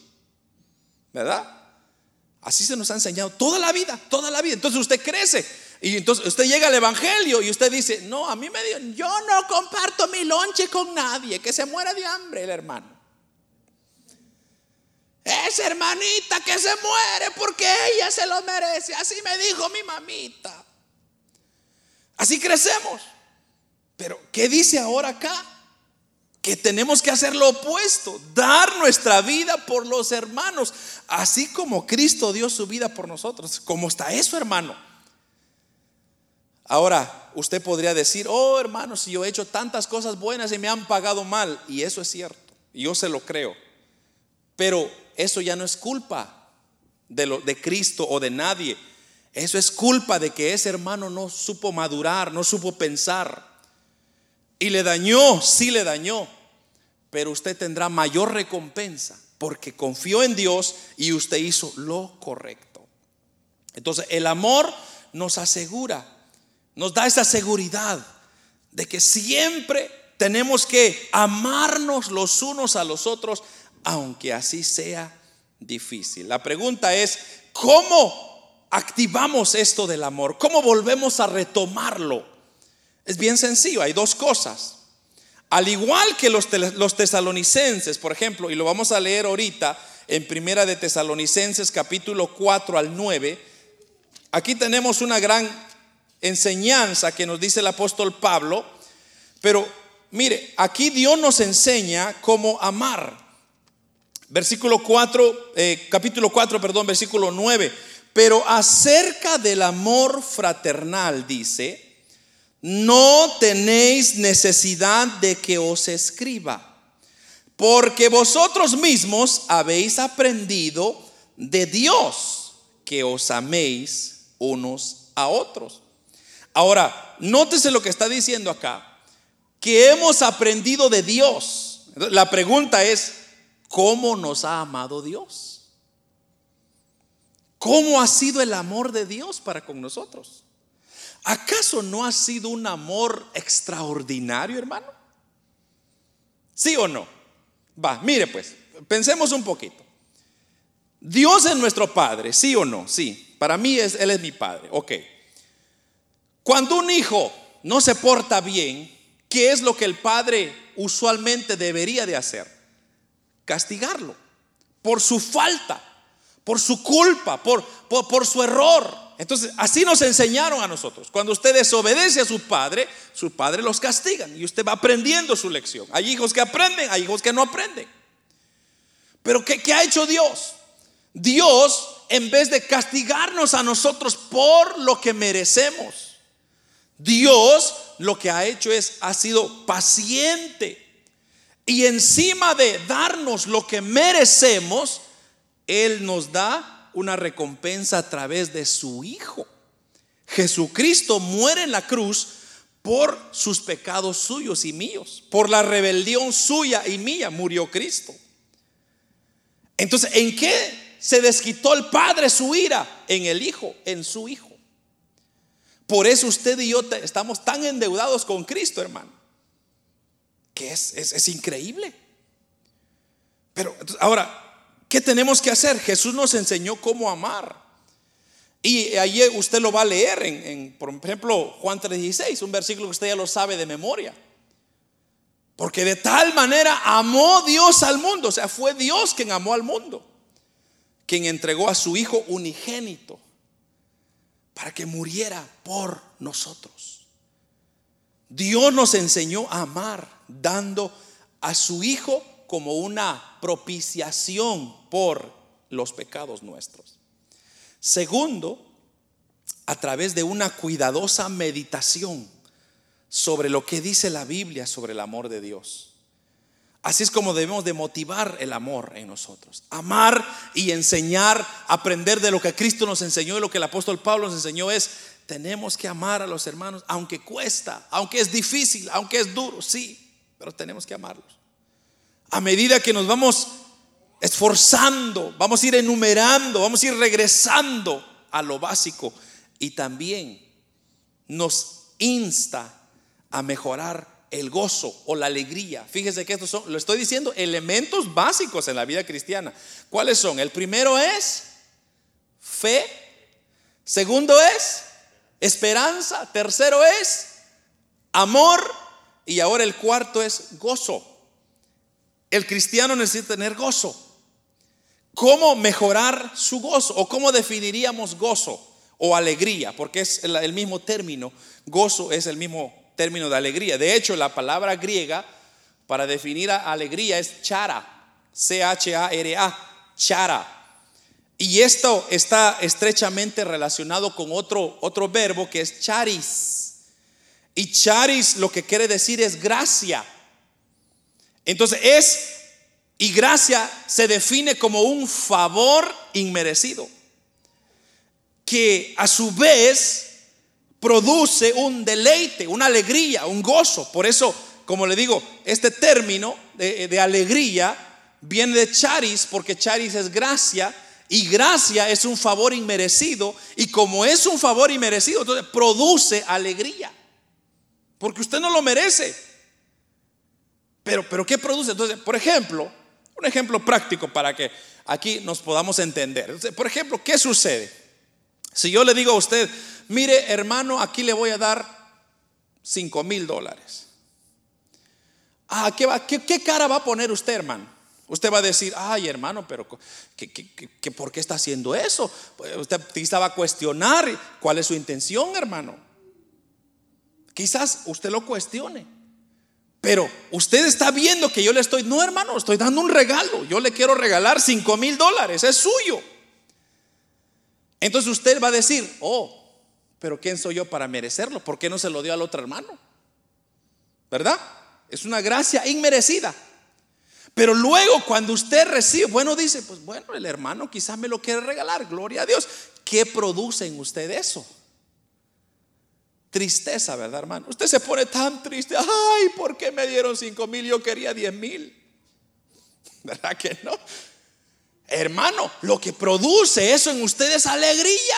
¿Verdad? Así se nos ha enseñado toda la vida, toda la vida. Entonces usted crece y entonces usted llega al Evangelio y usted dice, no, a mí me dio, yo no comparto mi lonche con nadie, que se muera de hambre el hermano. Esa hermanita que se muere porque ella se lo merece. Así me dijo mi mamita. Así crecemos. Pero ¿qué dice ahora acá? Que tenemos que hacer lo opuesto, dar nuestra vida por los hermanos, así como Cristo dio su vida por nosotros. ¿Cómo está eso, hermano? Ahora, usted podría decir, oh hermano, si yo he hecho tantas cosas buenas y me han pagado mal, y eso es cierto, yo se lo creo. Pero eso ya no es culpa de Cristo o de nadie. Eso es culpa de que ese hermano no supo madurar, no supo pensar. Y le dañó, sí le dañó. Pero usted tendrá mayor recompensa porque confió en Dios y usted hizo lo correcto. Entonces el amor nos asegura, nos da esa seguridad de que siempre tenemos que amarnos los unos a los otros aunque así sea difícil. La pregunta es, ¿cómo activamos esto del amor? ¿Cómo volvemos a retomarlo? Es bien sencillo, hay dos cosas. Al igual que los, los tesalonicenses, por ejemplo, y lo vamos a leer ahorita en Primera de Tesalonicenses capítulo 4 al 9, aquí tenemos una gran enseñanza que nos dice el apóstol Pablo, pero mire, aquí Dios nos enseña cómo amar. Versículo 4, eh, capítulo 4, perdón, versículo 9. Pero acerca del amor fraternal dice, no tenéis necesidad de que os escriba, porque vosotros mismos habéis aprendido de Dios que os améis unos a otros. Ahora, nótese lo que está diciendo acá, que hemos aprendido de Dios. La pregunta es, cómo nos ha amado Dios. ¿Cómo ha sido el amor de Dios para con nosotros? ¿Acaso no ha sido un amor extraordinario, hermano? ¿Sí o no? Va, mire pues, pensemos un poquito. Dios es nuestro Padre, ¿sí o no? Sí, para mí es, Él es mi Padre, ok. Cuando un hijo no se porta bien, ¿qué es lo que el Padre usualmente debería de hacer? castigarlo por su falta, por su culpa, por, por, su error. Entonces, así nos enseñaron a nosotros. Cuando usted desobedece a su padre, su padre los castigan y usted va aprendiendo su lección. Hay hijos que aprenden, hay hijos que no aprenden. Pero ¿qué, qué ha hecho Dios? Dios, en vez de castigarnos a nosotros por lo que merecemos, Dios lo que ha hecho es, ha sido paciente. Y encima de darnos lo que merecemos, Él nos da una recompensa a través de su Hijo. Jesucristo muere en la cruz por sus pecados suyos y míos, por la rebelión suya y mía murió Cristo. Entonces, ¿en qué se desquitó el Padre su ira? En el Hijo, en su Hijo. Por eso usted y yo estamos tan endeudados con Cristo, hermano, que es, es, increíble. Pero ahora, ¿qué tenemos que hacer? Jesús nos enseñó cómo amar. Y ahí usted lo va a leer en, por ejemplo, Juan 3:16, un versículo que usted ya lo sabe de memoria. Porque de tal manera amó Dios al mundo, o sea, fue Dios quien amó al mundo, quien entregó a su Hijo unigénito para que muriera por nosotros. Dios nos enseñó a amar dando a su Hijo como una propiciación por los pecados nuestros. Segundo, a través de una cuidadosa meditación sobre lo que dice la Biblia sobre el amor de Dios. Así es como debemos de motivar el amor en nosotros. Amar y enseñar, aprender de lo que Cristo nos enseñó y lo que el apóstol Pablo nos enseñó es, tenemos que amar a los hermanos, aunque cuesta, aunque es difícil, aunque es duro, sí, pero tenemos que amarlos. A medida que nos vamos esforzando, vamos a ir enumerando, vamos a ir regresando a lo básico y también nos insta a mejorar el gozo o la alegría. Fíjese que estos son, lo estoy diciendo, elementos básicos en la vida cristiana. ¿Cuáles son? El primero es fe. Segundo es esperanza. Tercero es amor. Y ahora el cuarto es gozo. El cristiano necesita tener gozo. ¿Cómo mejorar su gozo? ¿O cómo definiríamos gozo o alegría? Porque es el mismo término. Gozo es el mismo término de alegría. De hecho, la palabra griega para definir alegría es chara, C-H-A-R-A, chara. Y esto está estrechamente relacionado con otro, otro verbo que es charis. Y charis lo que quiere decir es gracia. Entonces es, y gracia se define como un favor inmerecido, que a su vez produce un deleite, una alegría, un gozo. Por eso, como le digo, este término de, alegría viene de charis, porque charis es gracia. Y gracia es un favor inmerecido. Y como es un favor inmerecido, entonces produce alegría. Porque usted no lo merece. Pero, pero ¿qué produce? Entonces, por ejemplo, un ejemplo práctico para que aquí nos podamos entender. por ejemplo, ¿qué sucede? Si yo le digo a usted, mire hermano, aquí le voy a dar 5 mil dólares. Ah, ¿qué, qué, cara va a poner usted, hermano? Usted va a decir, ay hermano, pero ¿qué, por qué está haciendo eso? Pues, usted quizá va a cuestionar cuál es su intención, hermano. Quizás usted lo cuestione. Pero usted está viendo que yo le estoy, no hermano, estoy dando un regalo. Yo le quiero regalar 5 mil dólares, es suyo. Entonces usted va a decir, oh, pero ¿quién soy yo para merecerlo? ¿Por qué no se lo dio al otro hermano? ¿Verdad? Es una gracia inmerecida. Pero luego cuando usted recibe, bueno, dice, pues bueno, el hermano quizás me lo quiere regalar, gloria a Dios. ¿Qué produce en usted eso? Tristeza, ¿verdad, hermano? Usted se pone tan triste, ay, ¿por qué me dieron cinco mil? Yo quería diez mil. ¿Verdad que no? Hermano, lo que produce eso en usted es alegría.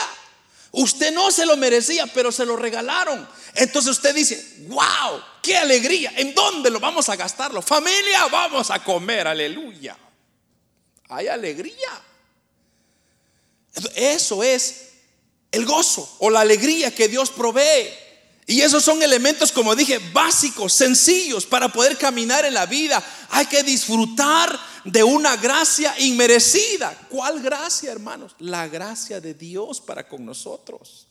Usted no se lo merecía, pero se lo regalaron. Entonces usted dice, wow, qué alegría. ¿En dónde lo vamos a gastarlo? Familia, vamos a comer, aleluya. Hay alegría. Eso es el gozo o la alegría que Dios provee. Y esos son elementos, como dije, básicos, sencillos para poder caminar en la vida. Hay que disfrutar de una gracia inmerecida. ¿Cuál gracia, hermanos? La gracia de Dios para con nosotros.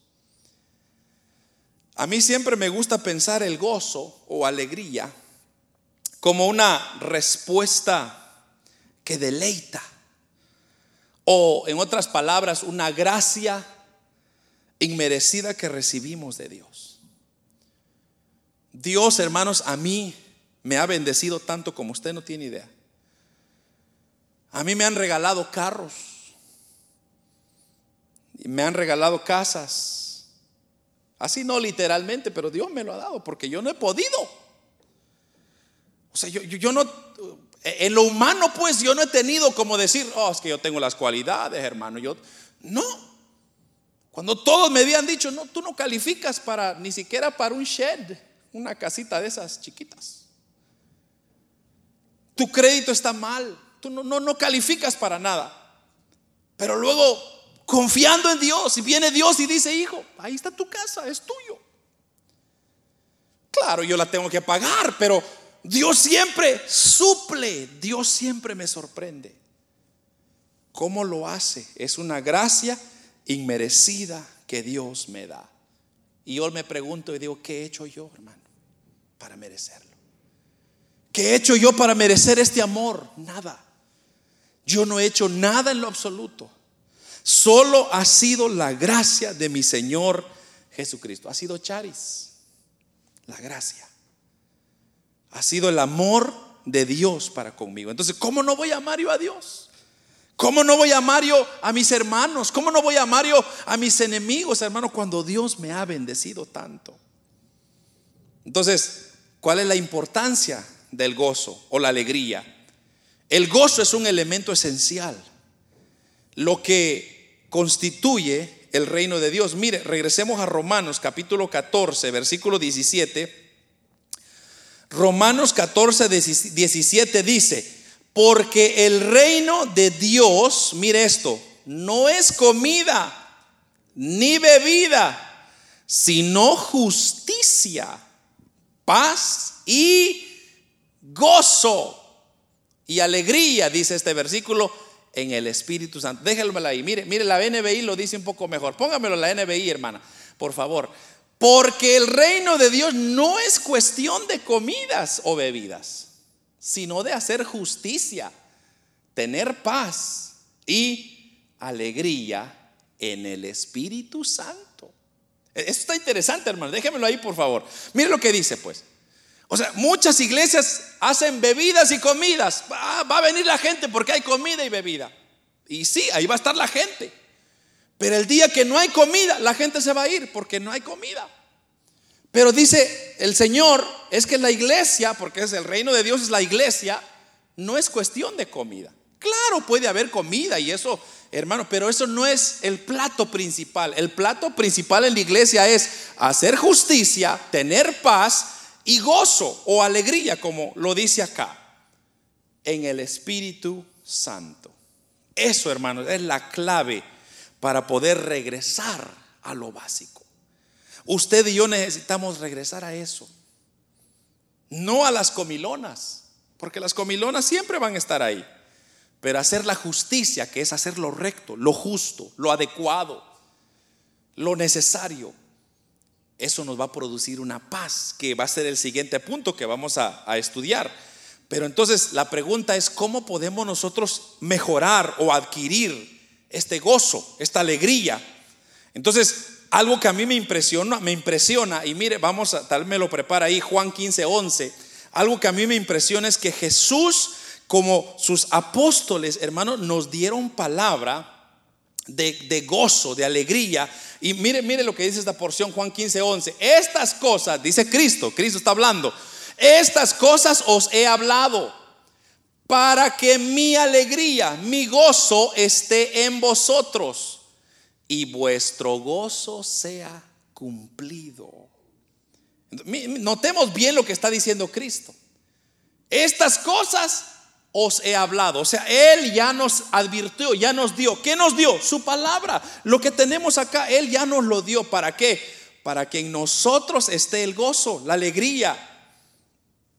A mí siempre me gusta pensar el gozo o alegría como una respuesta que deleita. O en otras palabras, una gracia inmerecida que recibimos de Dios. Dios, hermanos, a mí me ha bendecido tanto como usted no tiene idea. A mí me han regalado carros. Y me han regalado casas. Así no literalmente, pero Dios me lo ha dado porque yo no he podido. O sea, yo, yo, no, en lo humano pues yo no he tenido como decir, oh, es que yo tengo las cualidades, hermano. Yo, no. Cuando todos me habían dicho, no, tú no calificas para, ni siquiera para un shed, una casita de esas chiquitas. Tu crédito está mal, tú no, no, no calificas para nada. Pero luego, confiando en Dios, y viene Dios y dice, hijo, ahí está tu casa, es tuyo. Claro, yo la tengo que pagar, pero Dios siempre suple, Dios siempre me sorprende. ¿Cómo lo hace? Es una gracia inmerecida que Dios me da. Y yo me pregunto y digo, ¿qué he hecho yo, hermano, para merecerlo? ¿Qué he hecho yo para merecer este amor? Nada. Yo no he hecho nada en lo absoluto. Solo ha sido la gracia de mi Señor Jesucristo. Ha sido charis, la gracia ha sido el amor de Dios para conmigo. Entonces, ¿cómo no voy a amar yo a Dios? ¿Cómo no voy a amar yo a mis hermanos? ¿Cómo no voy a amar yo a mis enemigos, hermano, cuando Dios me ha bendecido tanto? Entonces, ¿cuál es la importancia del gozo o la alegría? El gozo es un elemento esencial, lo que constituye el reino de Dios. Mire, regresemos a Romanos capítulo 14, versículo 17 Romanos 14, 17 dice, porque el reino de Dios, mire esto, no es comida ni bebida, sino justicia, paz y gozo y alegría, dice este versículo, en el Espíritu Santo. Déjenmelo ahí, mire, mire, la NBI lo dice un poco mejor. Póngamelo la NBI, hermana, por favor. Porque el reino de Dios no es cuestión de comidas o bebidas, sino de hacer justicia, tener paz y alegría en el Espíritu Santo. E-, Esto está interesante, hermano. Déjemelo ahí, por favor. Mire lo que dice, pues. O sea, muchas iglesias hacen bebidas y comidas. va a venir la gente porque hay comida y bebida. Y sí, ahí va a estar la gente. Pero el día que no hay comida, la gente se va a ir porque no hay comida. Pero dice el Señor, es que la iglesia, porque es el reino de Dios, es la iglesia, no es cuestión de comida. Claro, puede haber comida y eso, hermano, pero eso no es el plato principal. El plato principal en la iglesia es hacer justicia, tener paz y gozo o alegría, como lo dice acá, en el Espíritu Santo. Eso, hermano, es la clave para poder regresar a lo básico. Usted y yo necesitamos regresar a eso. No a las comilonas, porque las comilonas siempre van a estar ahí. Pero hacer la justicia, que es hacer lo recto, lo justo, lo adecuado, lo necesario, eso nos va a producir una paz, que va a ser el siguiente punto que vamos a, estudiar. Pero entonces la pregunta es, ¿cómo podemos nosotros mejorar o adquirir este gozo, esta alegría. Entonces, algo que a mí me impresiona, me impresiona, y mire, vamos a, tal me lo prepara ahí, Juan 15, 11. Algo que a mí me impresiona es que Jesús, como sus apóstoles, hermanos, nos dieron palabra de, gozo, de alegría. Y mire, mire lo que dice esta porción, Juan 15, 11. Estas cosas, dice Cristo, Cristo está hablando, estas cosas os he hablado para que mi alegría, mi gozo esté en vosotros y vuestro gozo sea cumplido. Notemos bien lo que está diciendo Cristo. Estas cosas os he hablado. O sea, Él ya nos advirtió, ya nos dio. ¿Qué nos dio? Su palabra. Lo que tenemos acá, Él ya nos lo dio. ¿Para qué? Para que en nosotros esté el gozo, la alegría.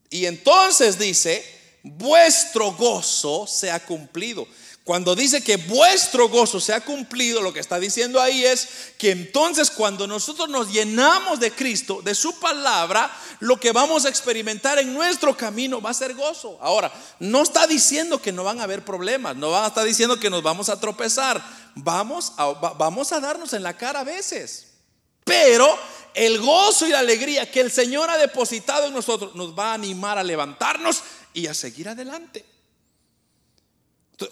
Y entonces dice, vuestro gozo sea cumplido. Cuando dice que vuestro gozo se ha cumplido, lo que está diciendo ahí es que entonces cuando nosotros nos llenamos de Cristo, de su palabra, lo que vamos a experimentar en nuestro camino va a ser gozo. Ahora, no está diciendo que no van a haber problemas, no va a estar diciendo que nos vamos a tropezar, vamos a, vamos a darnos en la cara a veces. Pero el gozo y la alegría que el Señor ha depositado en nosotros nos va a animar a levantarnos y a seguir adelante.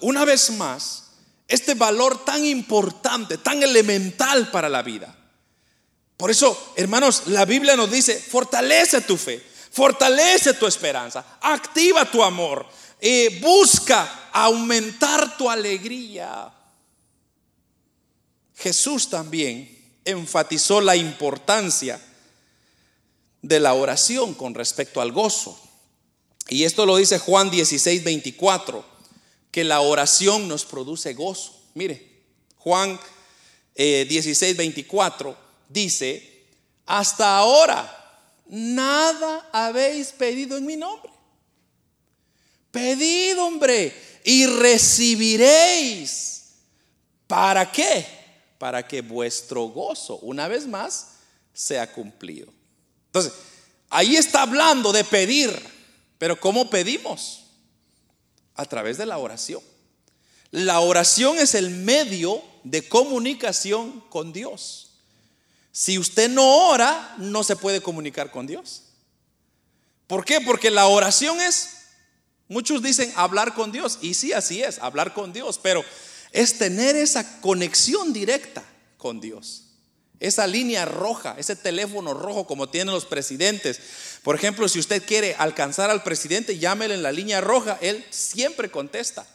Una vez más, este valor tan importante, tan elemental para la vida. Por eso, hermanos, la Biblia nos dice, fortalece tu fe, fortalece tu esperanza, activa tu amor, eh, busca aumentar tu alegría. Jesús también enfatizó la importancia de la oración con respecto al gozo. Y esto lo dice Juan 16, 24 que la oración nos produce gozo. Mire, Juan 16, eh, 24 dice, hasta ahora nada habéis pedido en mi nombre. Pedid, hombre, y recibiréis. ¿Para qué? Para que vuestro gozo, una vez más, sea cumplido. Entonces, ahí está hablando de pedir, pero ¿cómo pedimos? A través de la oración. La oración es el medio de comunicación con Dios. Si usted no ora, no se puede comunicar con Dios. ¿Por qué? Porque la oración es, muchos dicen hablar con Dios, y sí, así es, hablar con Dios, pero es tener esa conexión directa con Dios. Esa línea roja, ese teléfono rojo como tienen los presidentes. Por ejemplo, si usted quiere alcanzar al presidente, llámele en la línea roja, él siempre contesta.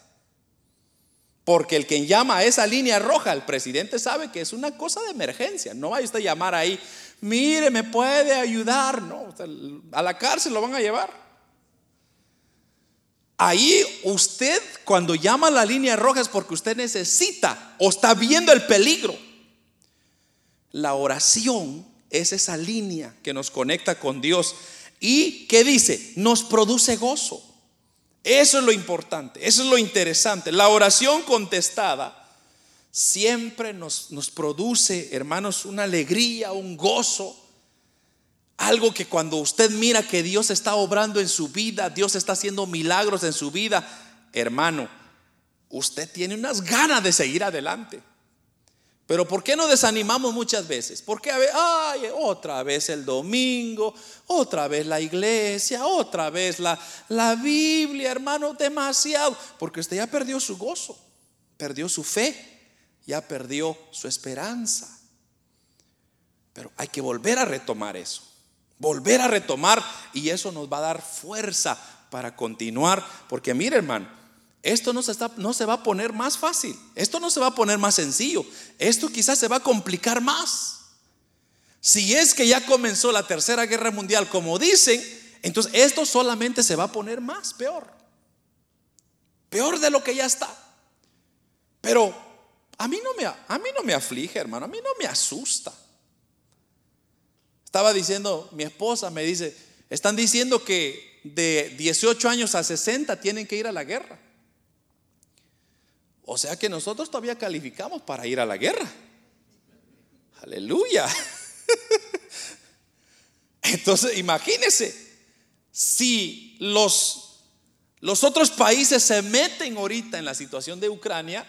Porque el que llama a esa línea roja, el presidente sabe que es una cosa de emergencia. No vaya usted a llamar ahí, mire, me puede ayudar. No, a la cárcel lo van a llevar. Ahí usted cuando llama a la línea roja es porque usted necesita o está viendo el peligro. La oración es esa línea que nos conecta con Dios y que dice, nos produce gozo. Eso es lo importante, eso es lo interesante. La oración contestada siempre nos, nos produce, hermanos, una alegría, un gozo. Algo que cuando usted mira que Dios está obrando en su vida, Dios está haciendo milagros en su vida, hermano, usted tiene unas ganas de seguir adelante. Pero ¿por qué nos desanimamos muchas veces? Porque, ay, otra vez el domingo, otra vez la iglesia, otra vez la, la Biblia, hermano, demasiado. Porque usted ya perdió su gozo, perdió su fe, ya perdió su esperanza. Pero hay que volver a retomar eso, volver a retomar y eso nos va a dar fuerza para continuar. Porque mire, hermano, esto no se, está, no se va a poner más fácil, esto no se va a poner más sencillo, esto quizás se va a complicar más. Si es que ya comenzó la tercera guerra mundial, como dicen, entonces esto solamente se va a poner más peor. Peor de lo que ya está. Pero a mí no me, a mí no me aflige, hermano, a mí no me asusta. Estaba diciendo, mi esposa me dice, están diciendo que de 18 años a 60 tienen que ir a la guerra. O sea que nosotros todavía calificamos para ir a la guerra. Aleluya. Entonces, imagínense, si los, los otros países se meten ahorita en la situación de Ucrania,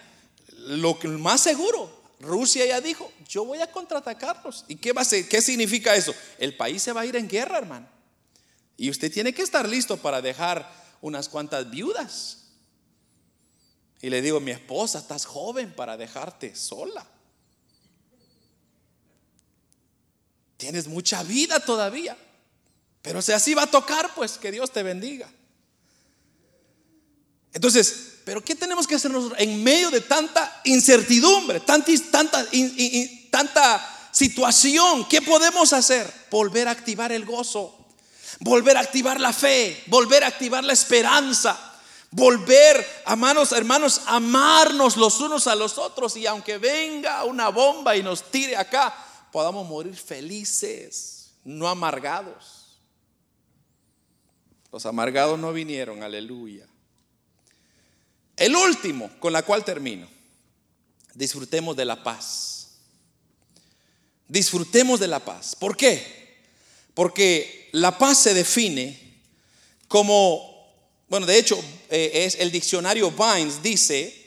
lo más seguro, Rusia ya dijo, yo voy a contraatacarlos. ¿Y qué, va a ser? qué significa eso? El país se va a ir en guerra, hermano. Y usted tiene que estar listo para dejar unas cuantas viudas. Y le digo, mi esposa, estás joven para dejarte sola. Tienes mucha vida todavía. Pero si así va a tocar, pues que Dios te bendiga. Entonces, ¿pero qué tenemos que hacer en medio de tanta incertidumbre, tanta situación? ¿Qué podemos hacer? Volver a activar el gozo, volver a activar la fe, volver a activar la esperanza volver, hermanos, hermanos, amarnos los unos a los otros y aunque venga una bomba y nos tire acá, podamos morir felices, no amargados. Los amargados no vinieron, aleluya. El último, con la cual termino. Disfrutemos de la paz. Disfrutemos de la paz. ¿Por qué? Porque la paz se define como, bueno, de hecho, eh, es el diccionario Vines dice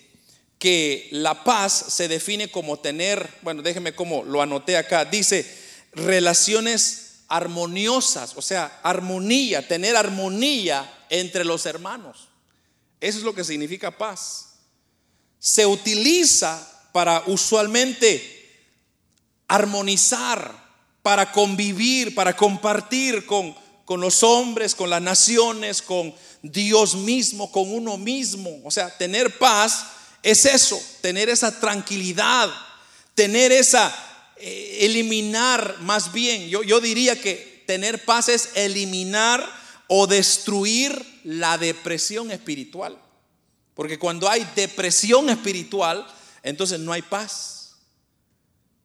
que la paz se define como tener, bueno, déjeme como lo anoté acá, dice relaciones armoniosas, o sea, armonía, tener armonía entre los hermanos. Eso es lo que significa paz. Se utiliza para usualmente armonizar, para convivir, para compartir con, con los hombres, con las naciones, con Dios mismo, con uno mismo. O sea, tener paz es eso, tener esa tranquilidad, tener esa eh, eliminar más bien, yo, yo diría que tener paz es eliminar o destruir la depresión espiritual. Porque cuando hay depresión espiritual, entonces no hay paz.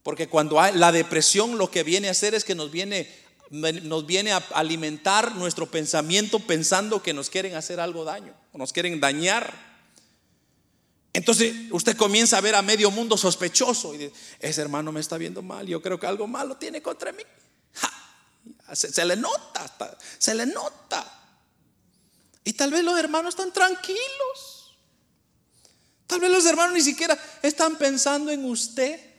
Porque cuando hay la depresión lo que viene a hacer es que nos viene, nos viene a alimentar nuestro pensamiento pensando que nos quieren hacer algo daño, o nos quieren dañar. Entonces usted comienza a ver a medio mundo sospechoso y dice, ese hermano me está viendo mal, yo creo que algo malo tiene contra mí. se, le nota, se le nota. Y tal vez los hermanos están tranquilos. Tal vez los hermanos ni siquiera están pensando en usted.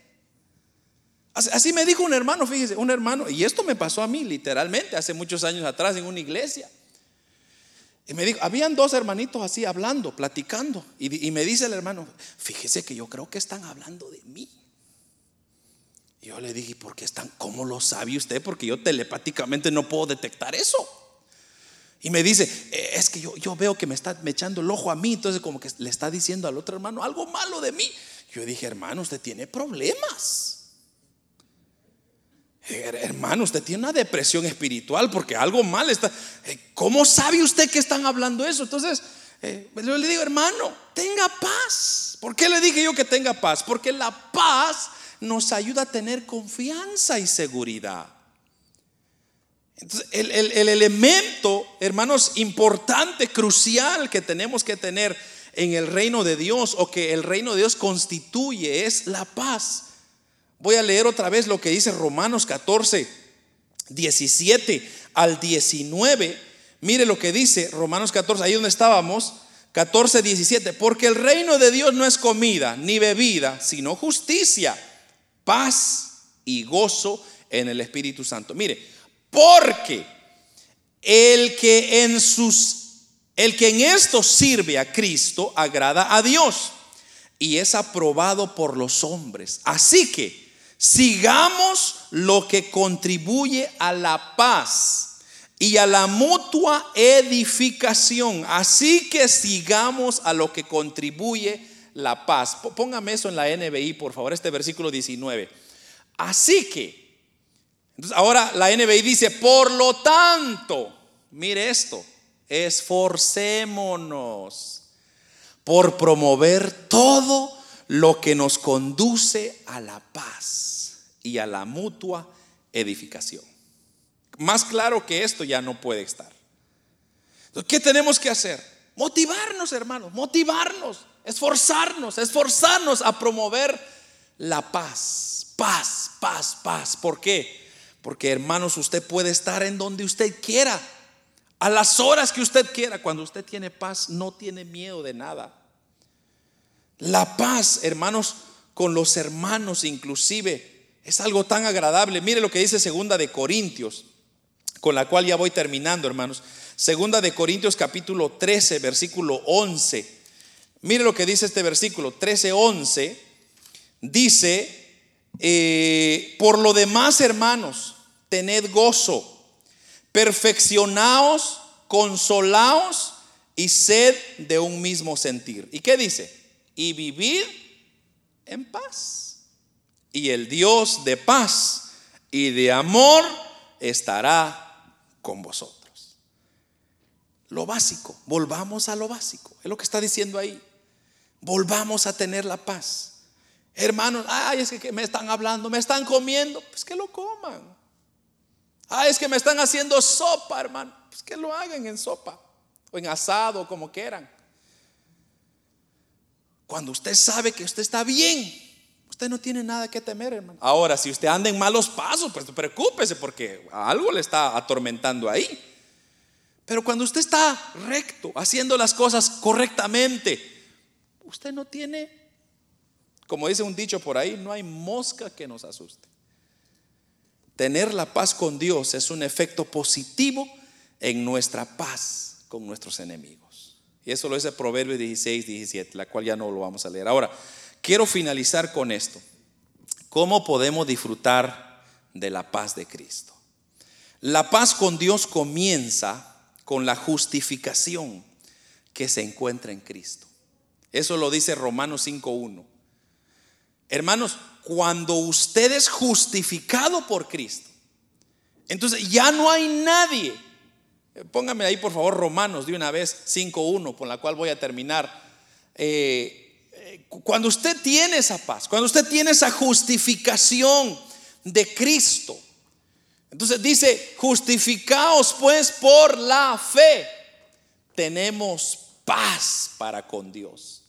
Así me dijo un hermano, fíjese, un hermano, y esto me pasó a mí literalmente hace muchos años atrás en una iglesia. Y me dijo, habían dos hermanitos así hablando, platicando. Y, me dice el hermano, fíjese que yo creo que están hablando de mí. Y yo le dije, ¿por qué están? ¿Cómo lo sabe usted? Porque yo telepáticamente no puedo detectar eso. Y me dice, eh, es que yo, yo veo que me está echando el ojo a mí, entonces como que le está diciendo al otro hermano algo malo de mí. Yo dije, hermano, usted tiene problemas. Hermano, usted tiene una depresión espiritual porque algo mal está. Eh, ¿Cómo sabe usted que están hablando eso? Entonces, eh, yo le digo, hermano, tenga paz. ¿Por qué le dije yo que tenga paz? Porque la paz nos ayuda a tener confianza y seguridad. Entonces, el, el elemento, hermanos, importante, crucial que tenemos que tener en el reino de Dios o que el reino de Dios constituye es la paz. Voy a leer otra vez lo que dice Romanos 14, 17 al 19. Mire lo que dice Romanos 14, ahí donde estábamos, 14, 17. Porque el reino de Dios no es comida ni bebida, sino justicia, paz y gozo en el Espíritu Santo. Mire, porque el que en sus el que en esto sirve a Cristo agrada a Dios y es aprobado por los hombres. Así que Sigamos lo que contribuye a la paz y a la mutua edificación. Así que sigamos a lo que contribuye la paz. Póngame eso en la NBI, por favor, este versículo 19. Así que, ahora la NBI dice, por lo tanto, mire esto, esforcémonos por promover todo lo que nos conduce a la paz y a la mutua edificación. Más claro que esto ya no puede estar. ¿Qué tenemos que hacer? Motivarnos, hermanos, motivarnos, esforzarnos, esforzarnos a promover la paz. Paz, paz, paz. ¿Por qué? Porque, hermanos, usted puede estar en donde usted quiera, a las horas que usted quiera. Cuando usted tiene paz, no tiene miedo de nada. La paz, hermanos, con los hermanos inclusive, es algo tan agradable. Mire lo que dice segunda de Corintios, con la cual ya voy terminando, hermanos. Segunda de Corintios capítulo 13, versículo 11. Mire lo que dice este versículo 13, 11. Dice, eh, por lo demás, hermanos, tened gozo, perfeccionaos, consolaos y sed de un mismo sentir. ¿Y qué dice? Y vivir en paz. Y el Dios de paz y de amor estará con vosotros. Lo básico, volvamos a lo básico. Es lo que está diciendo ahí. Volvamos a tener la paz. Hermanos, ay, es que me están hablando, me están comiendo. Pues que lo coman. Ah, es que me están haciendo sopa, hermano. Pues que lo hagan en sopa o en asado, como quieran. Cuando usted sabe que usted está bien, usted no tiene nada que temer, hermano. Ahora, si usted anda en malos pasos, pues preocúpese porque algo le está atormentando ahí. Pero cuando usted está recto, haciendo las cosas correctamente, usted no tiene, como dice un dicho por ahí, no hay mosca que nos asuste. Tener la paz con Dios es un efecto positivo en nuestra paz con nuestros enemigos. Y eso lo dice Proverbios 16, 17, la cual ya no lo vamos a leer. Ahora, quiero finalizar con esto. ¿Cómo podemos disfrutar de la paz de Cristo? La paz con Dios comienza con la justificación que se encuentra en Cristo. Eso lo dice Romanos 5.1. Hermanos, cuando usted es justificado por Cristo, entonces ya no hay nadie. Póngame ahí por favor Romanos de una vez 5.1, con la cual voy a terminar. Eh, eh, cuando usted tiene esa paz, cuando usted tiene esa justificación de Cristo, entonces dice, justificaos pues por la fe. Tenemos paz para con Dios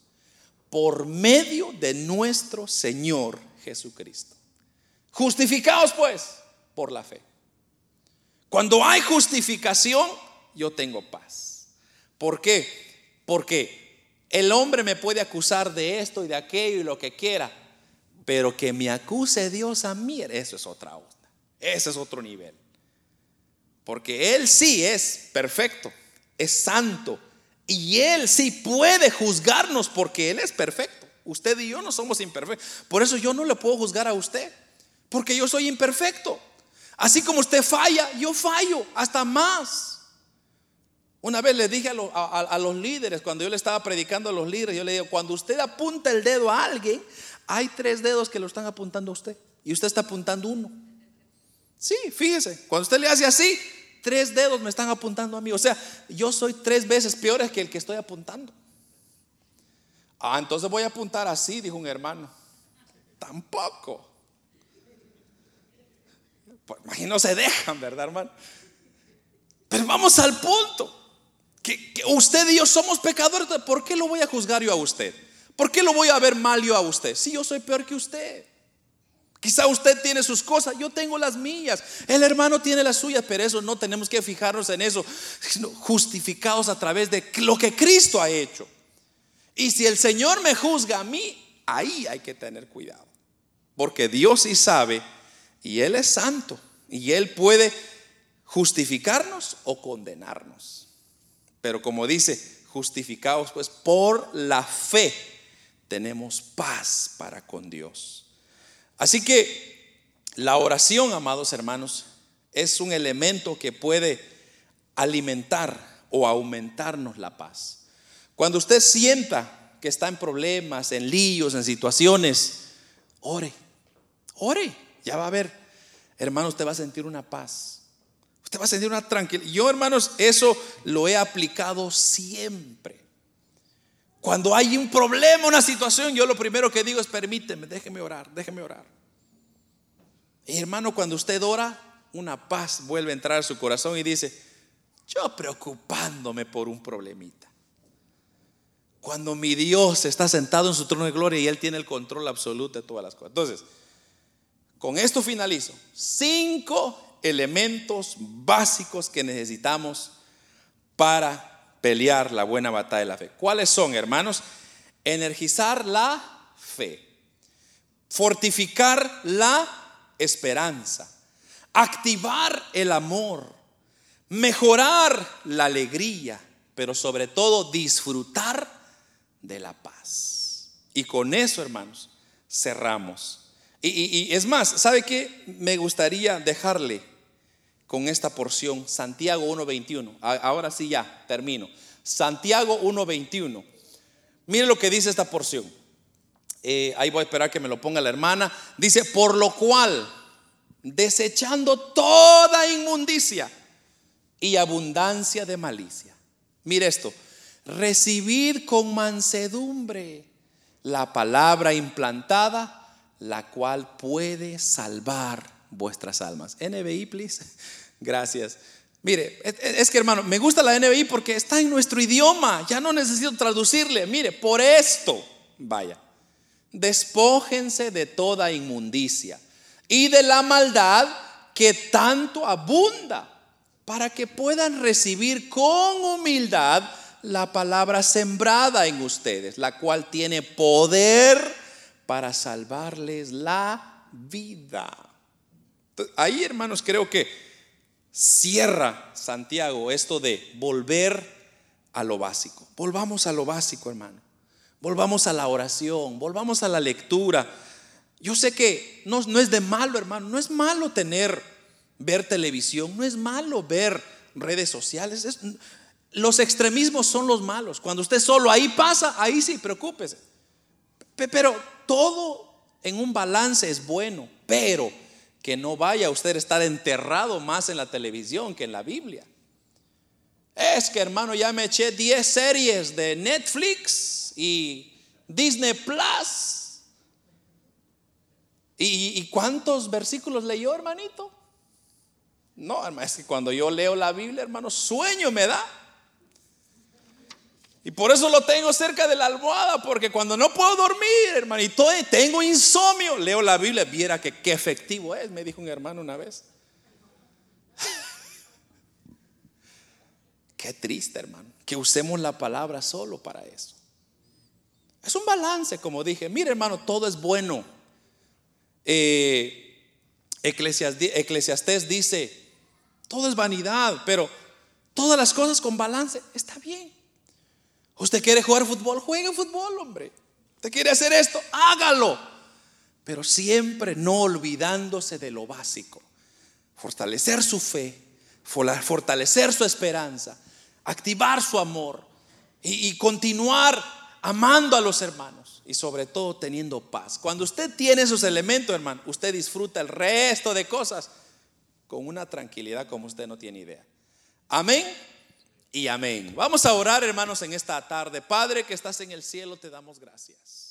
por medio de nuestro Señor Jesucristo. Justificaos pues por la fe. Cuando hay justificación, yo tengo paz. ¿Por qué? Porque el hombre me puede acusar de esto y de aquello y lo que quiera, pero que me acuse Dios a mí, eso es otra onda. Ese es otro nivel. Porque Él sí es perfecto, es santo. Y Él sí puede juzgarnos porque Él es perfecto. Usted y yo no somos imperfectos. Por eso yo no le puedo juzgar a usted. Porque yo soy imperfecto. Así como usted falla, yo fallo, hasta más. Una vez le dije a, los líderes, cuando yo le estaba predicando a los líderes, yo le digo, cuando usted apunta el dedo a alguien, hay tres dedos que lo están apuntando a usted. Y usted está apuntando uno. Sí, fíjese, cuando usted le hace así, tres dedos me están apuntando a mí. O sea, yo soy tres veces peor que el que estoy apuntando. Ah, entonces voy a apuntar así, dijo un hermano. Tampoco. Pues imagino se dejan, ¿verdad, hermano? Pero vamos al punto. Que, usted y yo somos pecadores. ¿Por qué lo voy a juzgar yo a usted? ¿Por qué lo voy a ver mal yo a usted? Si yo soy peor que usted. Quizá usted tiene sus cosas, yo tengo las mías, el hermano tiene las suyas, pero eso no tenemos que fijarnos en eso, justificados a través de lo que Cristo ha hecho. Y si el Señor me juzga a mí, ahí hay que tener cuidado, porque Dios sí sabe y Él es santo y Él puede justificarnos o condenarnos. Pero como dice, justificados pues por la fe tenemos paz para con Dios. Así que la oración, amados hermanos, es un elemento que puede alimentar o aumentarnos la paz. Cuando usted sienta que está en problemas, en líos, en situaciones, ore, ore, ya va a ver, hermano, usted va a sentir una paz. Usted va a sentir una tranquilidad. Yo, hermanos, eso lo he aplicado siempre. Cuando hay un problema, una situación, yo lo primero que digo es permíteme, déjeme orar, déjeme orar. Y hermano, cuando usted ora, una paz vuelve a entrar a su corazón y dice, yo preocupándome por un problemita. Cuando mi Dios está sentado en su trono de gloria y Él tiene el control absoluto de todas las cosas. Entonces, con esto finalizo. Cinco elementos básicos que necesitamos para pelear la buena batalla de la fe. ¿Cuáles son, hermanos? Energizar la fe, fortificar la esperanza, activar el amor, mejorar la alegría, pero sobre todo disfrutar de la paz. Y con eso, hermanos, cerramos. Y, es más, ¿sabe qué? Me gustaría dejarle con esta porción, Santiago 1.21. Ahora sí ya, termino. Santiago 1.21. Mire lo que dice esta porción. Eh, ahí voy a esperar que me lo ponga la hermana. Dice, por lo cual, desechando toda inmundicia y abundancia de malicia. Mire esto, recibid con mansedumbre la palabra implantada, la cual puede salvar vuestras almas. NBI, please. Gracias. Mire, es que hermano, me gusta la NBI porque está en nuestro idioma, ya no necesito traducirle. Mire, por esto, vaya, despójense de toda inmundicia y de la maldad que tanto abunda, para que puedan recibir con humildad la palabra sembrada en ustedes, la cual tiene poder para salvarles la vida. Ahí, hermanos, creo que cierra Santiago esto de volver a lo básico. Volvamos a lo básico, hermano. Volvamos a la oración, volvamos a la lectura. Yo sé que no, es de malo, hermano, no es malo tener, ver televisión, no es malo ver redes sociales. los extremismos son los malos. Cuando usted solo ahí pasa, ahí sí, preocúpese. Pero todo en un balance es bueno, pero que no vaya usted a estar enterrado más en la televisión que en la Biblia. Es que hermano, ya me eché 10 series de Netflix y Disney Plus. ¿Y, cuántos versículos leyó, hermanito? No, hermano, es que cuando yo leo la Biblia, hermano, sueño me da. Y por eso lo tengo cerca de la almohada, porque cuando no puedo dormir, hermanito, tengo insomnio, leo la Biblia, viera que qué efectivo es, me dijo un hermano una vez. Qué triste, hermano, que usemos la palabra solo para eso. Es un balance, como dije. Mire, hermano, todo es bueno. Eh, Eclesiastés dice, todo es vanidad, pero todas las cosas con balance está bien. Usted quiere jugar fútbol, juegue fútbol, hombre. Usted quiere hacer esto, hágalo. Pero siempre no olvidándose de lo básico. Fortalecer su fe, fortalecer su esperanza, activar su amor y, y continuar amando a los hermanos y sobre todo teniendo paz. Cuando usted tiene esos elementos, hermano, usted disfruta el resto de cosas con una tranquilidad como usted no tiene idea. Amén y amén. Vamos a orar, hermanos, en esta tarde. Padre que estás en el cielo, te damos gracias.